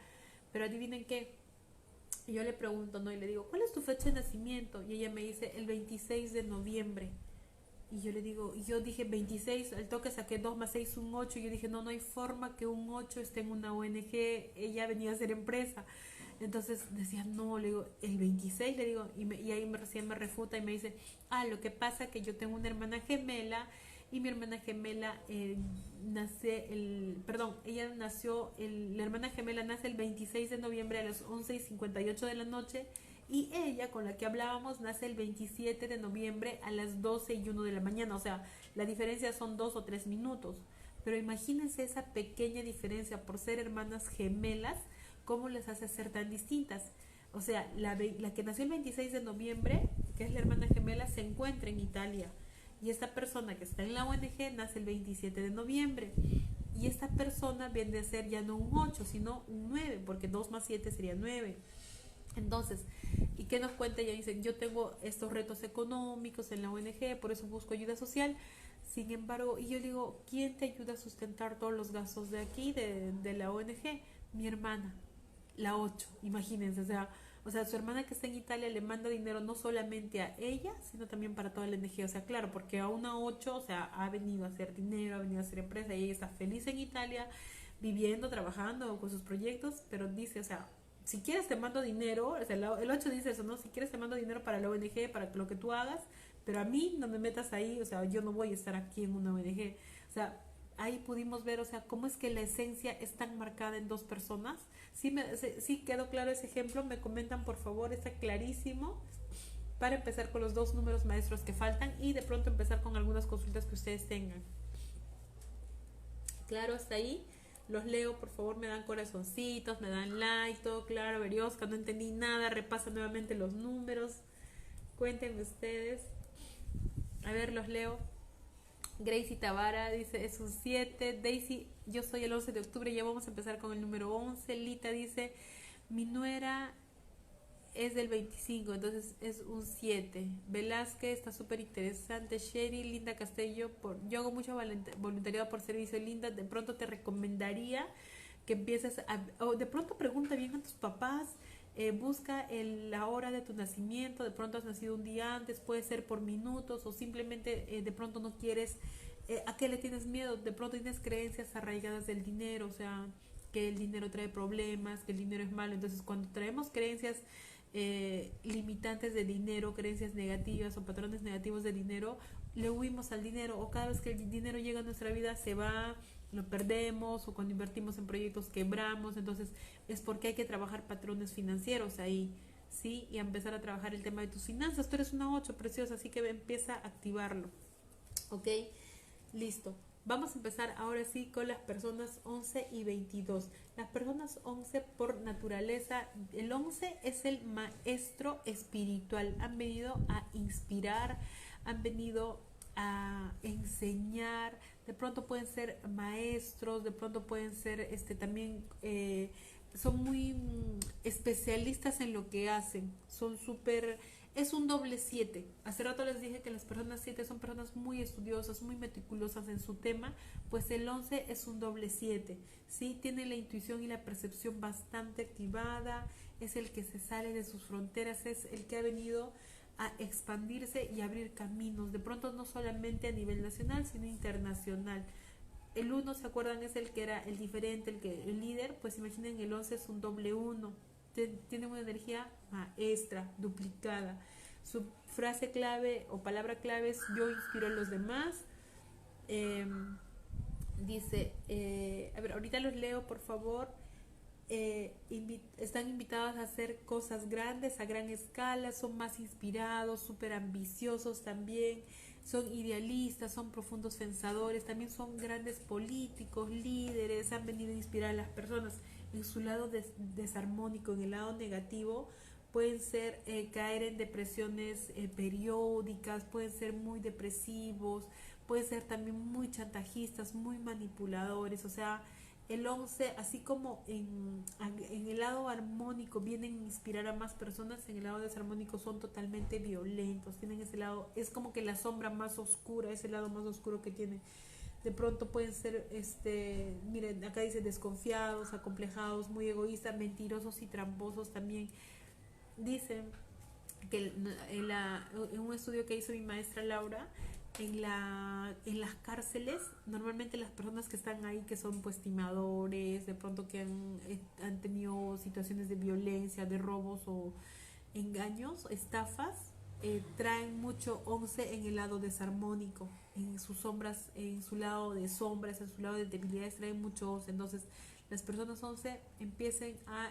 Pero adivinen qué, yo le pregunto, ¿no? Y le digo, ¿cuál es tu fecha de nacimiento? Y ella me dice, el 26 de noviembre. Y yo le digo, yo dije 26, al toque saqué 2 más 6, un 8. Y yo dije, no, no hay forma que un 8 esté en una ONG. Ella venía a ser empresa. Entonces decía, no, le digo, el 26, le digo, y, y ahí me, recién me refuta y me dice, ah, lo que pasa que yo tengo una hermana gemela y mi hermana gemela eh, nace el, perdón, ella nació, el, la hermana gemela nace el 26 de noviembre a las 11 y 58 de la noche y ella con la que hablábamos nace el 27 de noviembre a las 12 y 1 de la mañana, o sea, la diferencia son dos o tres minutos. Pero imagínense esa pequeña diferencia por ser hermanas gemelas, cómo les hace ser tan distintas. O sea, la, la que nació el 26 de noviembre, que es la hermana gemela, se encuentra en Italia. Y esta persona que está en la ONG nace el 27 de noviembre. Y esta persona viene a ser ya no un 8, sino un 9, porque 2 más 7 sería 9. Entonces, ¿y qué nos cuenta? Ella dice, yo tengo estos retos económicos en la ONG, por eso busco ayuda social. Sin embargo, y yo digo, ¿quién te ayuda a sustentar todos los gastos de aquí, de, de la ONG? Mi hermana, la 8, imagínense, o sea, o sea, su hermana que está en Italia le manda dinero no solamente a ella, sino también para toda la ONG. O sea, claro, porque a una 8, o sea, ha venido a hacer dinero, ha venido a hacer empresa y ella está feliz en Italia, viviendo, trabajando con sus proyectos, pero dice, o sea, si quieres te mando dinero, o sea, el 8 dice eso, ¿no? Si quieres te mando dinero para la ONG, para lo que tú hagas, pero a mí no me metas ahí, o sea, yo no voy a estar aquí en una ONG. O sea, ahí pudimos ver, o sea, cómo es que la esencia es tan marcada en dos personas. Sí, me, sí quedó claro ese ejemplo, me comentan por favor, está clarísimo para empezar con los dos números maestros que faltan y de pronto empezar con algunas consultas que ustedes tengan. Claro, hasta ahí. Los leo, por favor, me dan corazoncitos, me dan like, todo claro, Veriosca, no entendí nada, repasa nuevamente los números. Cuéntenme ustedes. A ver, los leo. Gracie Tavara dice, es un 7. Daisy, yo soy el 11 de octubre, ya vamos a empezar con el número 11. Lita dice, mi nuera es del 25, entonces es un 7. Velázquez está súper interesante. Sherry, Linda Castello, por, yo hago mucho voluntariado por servicio. Linda, de pronto te recomendaría que empieces a, o de pronto pregunta bien a tus papás, eh, busca el, la hora de tu nacimiento, de pronto has nacido un día antes, puede ser por minutos o simplemente eh, de pronto no quieres, eh, ¿a qué le tienes miedo? De pronto tienes creencias arraigadas del dinero, o sea, que el dinero trae problemas, que el dinero es malo. Entonces, cuando traemos creencias eh, limitantes de dinero, creencias negativas o patrones negativos de dinero, le huimos al dinero o cada vez que el dinero llega a nuestra vida se va, lo perdemos o cuando invertimos en proyectos quebramos, entonces es porque hay que trabajar patrones financieros ahí, ¿sí? Y empezar a trabajar el tema de tus finanzas. Tú eres una 8 preciosa, así que empieza a activarlo, ¿ok? Listo. Vamos a empezar ahora sí con las personas 11 y 22. Las personas 11 por naturaleza, el 11 es el maestro espiritual. Han venido a inspirar, han venido a enseñar, de pronto pueden ser maestros, de pronto pueden ser este también eh, son muy mm, especialistas en lo que hacen, son súper es un doble 7. Hace rato les dije que las personas 7 son personas muy estudiosas, muy meticulosas en su tema, pues el 11 es un doble 7. ¿sí? Tiene la intuición y la percepción bastante activada, es el que se sale de sus fronteras, es el que ha venido a expandirse y abrir caminos, de pronto no solamente a nivel nacional, sino internacional. El 1, ¿se acuerdan? Es el que era el diferente, el, que, el líder, pues imaginen el 11 es un doble 1 tiene una energía maestra, duplicada. Su frase clave o palabra clave es yo inspiro a los demás. Em, dice, eh, a ver, ahorita los leo por favor. Eh, están invitados a hacer cosas grandes, a gran escala, son más inspirados, súper ambiciosos también, son idealistas, son profundos pensadores, también son grandes políticos, líderes, han venido a inspirar a las personas en su lado desarmónico, en el lado negativo, pueden ser eh, caer en depresiones eh, periódicas, pueden ser muy depresivos, pueden ser también muy chantajistas, muy manipuladores, o sea, el 11, así como en, en, el lado armónico vienen a inspirar a más personas, en el lado desarmónico son totalmente violentos, tienen ese lado, es como que la sombra más oscura, ese lado más oscuro que tienen de pronto pueden ser, este, miren, acá dice desconfiados, acomplejados, muy egoístas, mentirosos y tramposos también. Dicen que en, la, en un estudio que hizo mi maestra Laura, en, la, en las cárceles, normalmente las personas que están ahí, que son pues timadores, de pronto que han, eh, han tenido situaciones de violencia, de robos o engaños, estafas, eh, traen mucho 11 en el lado desarmónico, en sus sombras, en su lado de sombras, en su lado de debilidades, traen mucho 11. Entonces, las personas 11 empiecen a...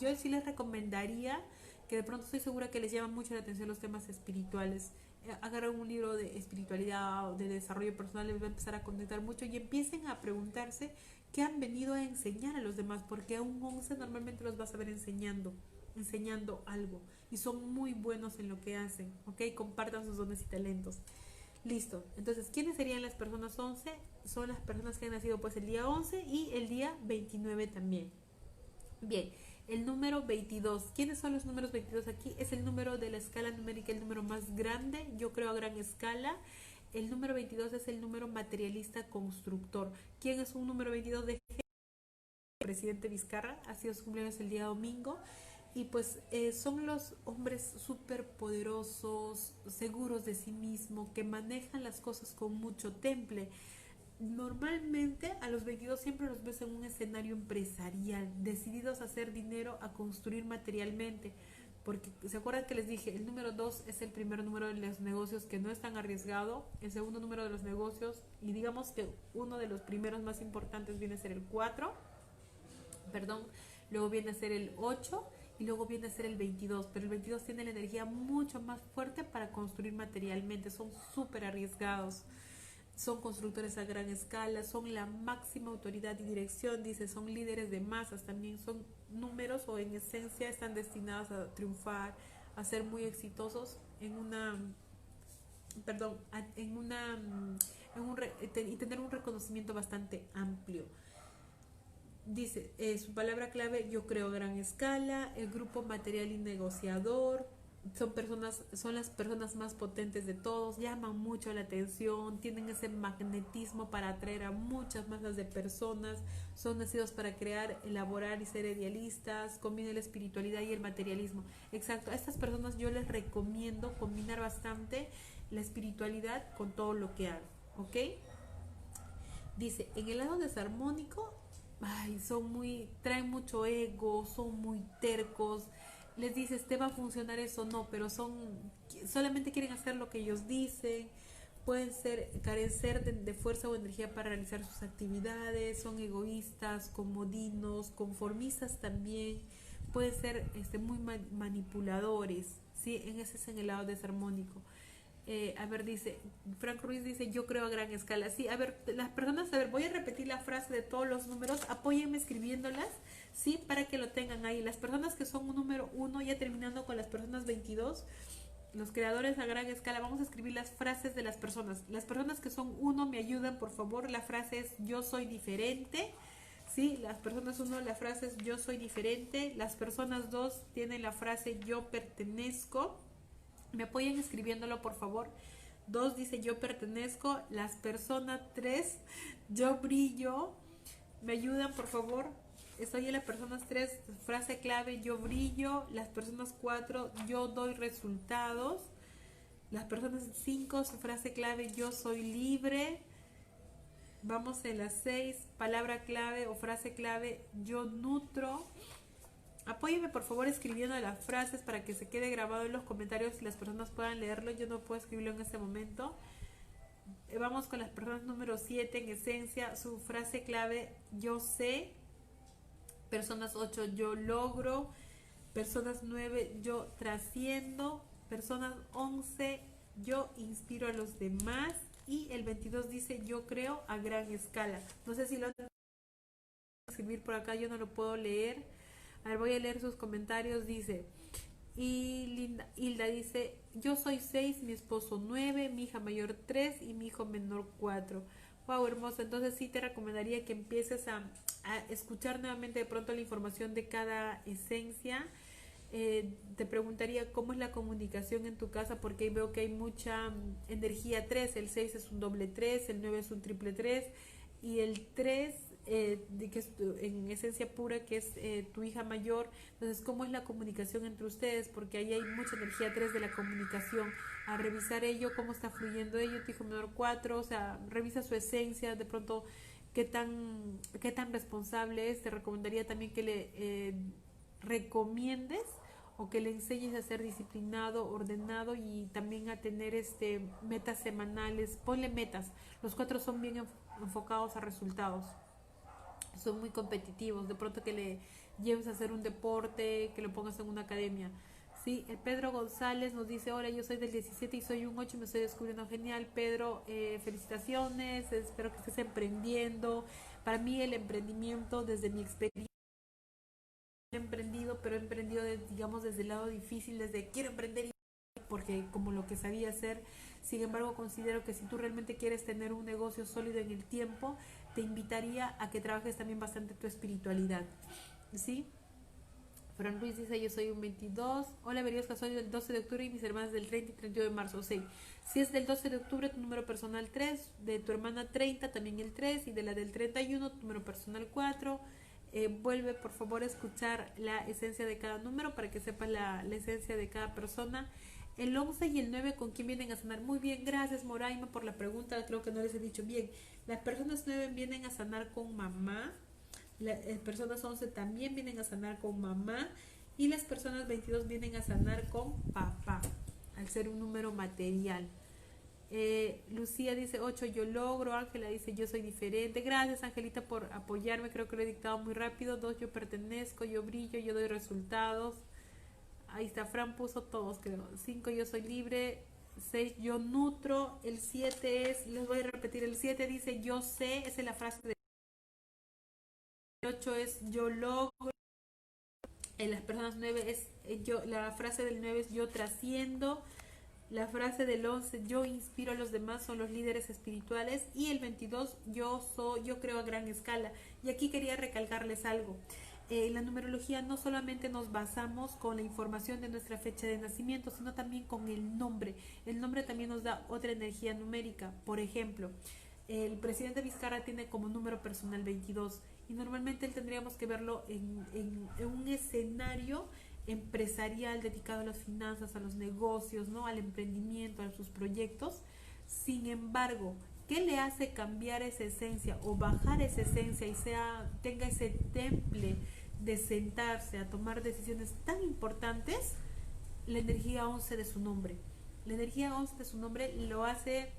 yo sí les recomendaría que de pronto estoy segura que les llama mucho la atención los temas espirituales. Eh, agarren un libro de espiritualidad o de desarrollo personal, les va a empezar a conectar mucho y empiecen a preguntarse qué han venido a enseñar a los demás, porque a un 11 normalmente los vas a ver enseñando enseñando algo y son muy buenos en lo que hacen, ¿ok? Compartan sus dones y talentos. Listo. Entonces, ¿quiénes serían las personas 11? Son las personas que han nacido pues el día 11 y el día 29 también. Bien, el número 22. ¿Quiénes son los números 22 aquí? Es el número de la escala numérica, el número más grande, yo creo a gran escala. El número 22 es el número materialista constructor. ¿Quién es un número 22 de presidente Vizcarra? Ha sido su cumpleaños el día domingo y pues eh, son los hombres súper poderosos, seguros de sí mismos, que manejan las cosas con mucho temple. Normalmente a los 22 siempre los ves en un escenario empresarial, decididos a hacer dinero, a construir materialmente. Porque se acuerdan que les dije, el número 2 es el primer número de los negocios que no es tan arriesgado, el segundo número de los negocios, y digamos que uno de los primeros más importantes viene a ser el 4, perdón, luego viene a ser el 8 y luego viene a ser el 22, pero el 22 tiene la energía mucho más fuerte para construir materialmente, son súper arriesgados, son constructores a gran escala, son la máxima autoridad y dirección, dice, son líderes de masas, también son números o en esencia están destinados a triunfar, a ser muy exitosos en una, perdón, en una, en un, y tener un reconocimiento bastante amplio dice eh, su palabra clave yo creo gran escala el grupo material y negociador son personas son las personas más potentes de todos llaman mucho la atención tienen ese magnetismo para atraer a muchas masas de personas son nacidos para crear elaborar y ser idealistas combinan la espiritualidad y el materialismo exacto a estas personas yo les recomiendo combinar bastante la espiritualidad con todo lo que hagan ¿ok? dice en el lado desarmónico ay, son muy, traen mucho ego, son muy tercos. Les dices, te va a funcionar eso, no, pero son, solamente quieren hacer lo que ellos dicen. Pueden ser, carecer de, fuerza o energía para realizar sus actividades, son egoístas, comodinos, conformistas también. Pueden ser este, muy manipuladores, ¿sí? En ese es en el lado desarmónico. Eh, a ver, dice, Frank Ruiz dice, yo creo a gran escala. Sí, a ver, las personas, a ver, voy a repetir la frase de todos los números, apóyenme escribiéndolas, sí, para que lo tengan ahí. Las personas que son un número uno, ya terminando con las personas 22, los creadores a gran escala, vamos a escribir las frases de las personas. Las personas que son uno, me ayudan, por favor, la frase es, yo soy diferente. Sí, las personas uno, la frase es yo soy diferente. Las personas dos tienen la frase yo pertenezco. Me apoyan escribiéndolo, por favor. Dos dice yo pertenezco. Las personas tres, yo brillo. Me ayudan, por favor. Estoy en las personas tres, frase clave, yo brillo. Las personas cuatro, yo doy resultados. Las personas cinco, frase clave, yo soy libre. Vamos en las seis, palabra clave o frase clave, yo nutro. Apóyeme por favor escribiendo las frases para que se quede grabado en los comentarios y las personas puedan leerlo. Yo no puedo escribirlo en este momento. Eh, vamos con las personas número 7 en esencia. Su frase clave, yo sé. Personas 8, yo logro. Personas 9, yo trasciendo. Personas 11, yo inspiro a los demás. Y el 22 dice, yo creo a gran escala. No sé si lo escribir por acá, yo no lo puedo leer a ver, voy a leer sus comentarios. Dice, y Linda, Hilda dice, yo soy 6, mi esposo 9, mi hija mayor 3 y mi hijo menor 4. Wow, hermoso. Entonces sí te recomendaría que empieces a, escuchar nuevamente de pronto la información de cada esencia. Eh, te preguntaría cómo es la comunicación en tu casa porque veo que hay mucha mm, energía 3, el 6 es un doble 3, el 9 es un triple 3 y el 3 eh, que es en esencia pura, que es eh, tu hija mayor. Entonces, ¿cómo es la comunicación entre ustedes? Porque ahí hay mucha energía 3 de la comunicación. A revisar ello, cómo está fluyendo ello, tu hijo menor 4, o sea, revisa su esencia, de pronto, qué tan, qué tan responsable es. Te recomendaría también que le eh, recomiendes o que le enseñes a ser disciplinado, ordenado y también a tener este metas semanales. Ponle metas. Los cuatro son bien enfocados a resultados son muy competitivos, de pronto que le lleves a hacer un deporte, que lo pongas en una academia. Sí, el Pedro González nos dice, hola, yo soy del 17 y soy un 8 y me estoy descubriendo genial. Pedro, eh, felicitaciones, espero que estés emprendiendo. Para mí el emprendimiento desde mi experiencia he emprendido, pero he emprendido, digamos, desde el lado difícil, desde quiero emprender porque como lo que sabía hacer, sin embargo considero que si tú realmente quieres tener un negocio sólido en el tiempo, te invitaría a que trabajes también bastante tu espiritualidad. ¿Sí? Fran Ruiz dice, yo soy un 22. Hola, Veriosca, soy del 12 de octubre y mis hermanas del 30 y 31 de marzo. Sí. Si es del 12 de octubre, tu número personal 3, de tu hermana 30, también el 3, y de la del 31, tu número personal 4. Eh, vuelve por favor a escuchar la esencia de cada número para que sepas la, la esencia de cada persona. El 11 y el 9, ¿con quién vienen a sanar? Muy bien, gracias Moraima por la pregunta, creo que no les he dicho bien. Las personas 9 vienen a sanar con mamá, las eh, personas 11 también vienen a sanar con mamá y las personas 22 vienen a sanar con papá, al ser un número material. Eh, Lucía dice 8, yo logro. Ángela dice yo soy diferente. Gracias Angelita por apoyarme. Creo que lo he dictado muy rápido. 2, yo pertenezco, yo brillo, yo doy resultados. Ahí está, Fran puso todos, creo. 5, yo soy libre. 6, yo nutro. El 7 es, les voy a repetir, el 7 dice yo sé, esa es la frase de... El 8 es yo logro. En las personas 9 es eh, yo, la frase del 9 es yo trasciendo. La frase del 11, yo inspiro a los demás, son los líderes espirituales. Y el 22, yo soy, yo creo a gran escala. Y aquí quería recalcarles algo. Eh, la numerología no solamente nos basamos con la información de nuestra fecha de nacimiento, sino también con el nombre. El nombre también nos da otra energía numérica. Por ejemplo, el presidente Vizcarra tiene como número personal 22 y normalmente tendríamos que verlo en, en, un escenario empresarial dedicado a las finanzas, a los negocios, ¿no? al emprendimiento, a sus proyectos. Sin embargo, ¿qué le hace cambiar esa esencia o bajar esa esencia y sea tenga ese temple de sentarse a tomar decisiones tan importantes, la energía 11 de su nombre. La energía 11 de su nombre lo hace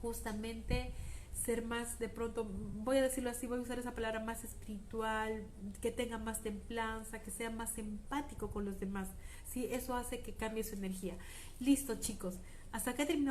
justamente ser más de pronto, voy a decirlo así, voy a usar esa palabra más espiritual, que tenga más templanza, que sea más empático con los demás. ¿sí? Eso hace que cambie su energía. Listo chicos, hasta acá he terminado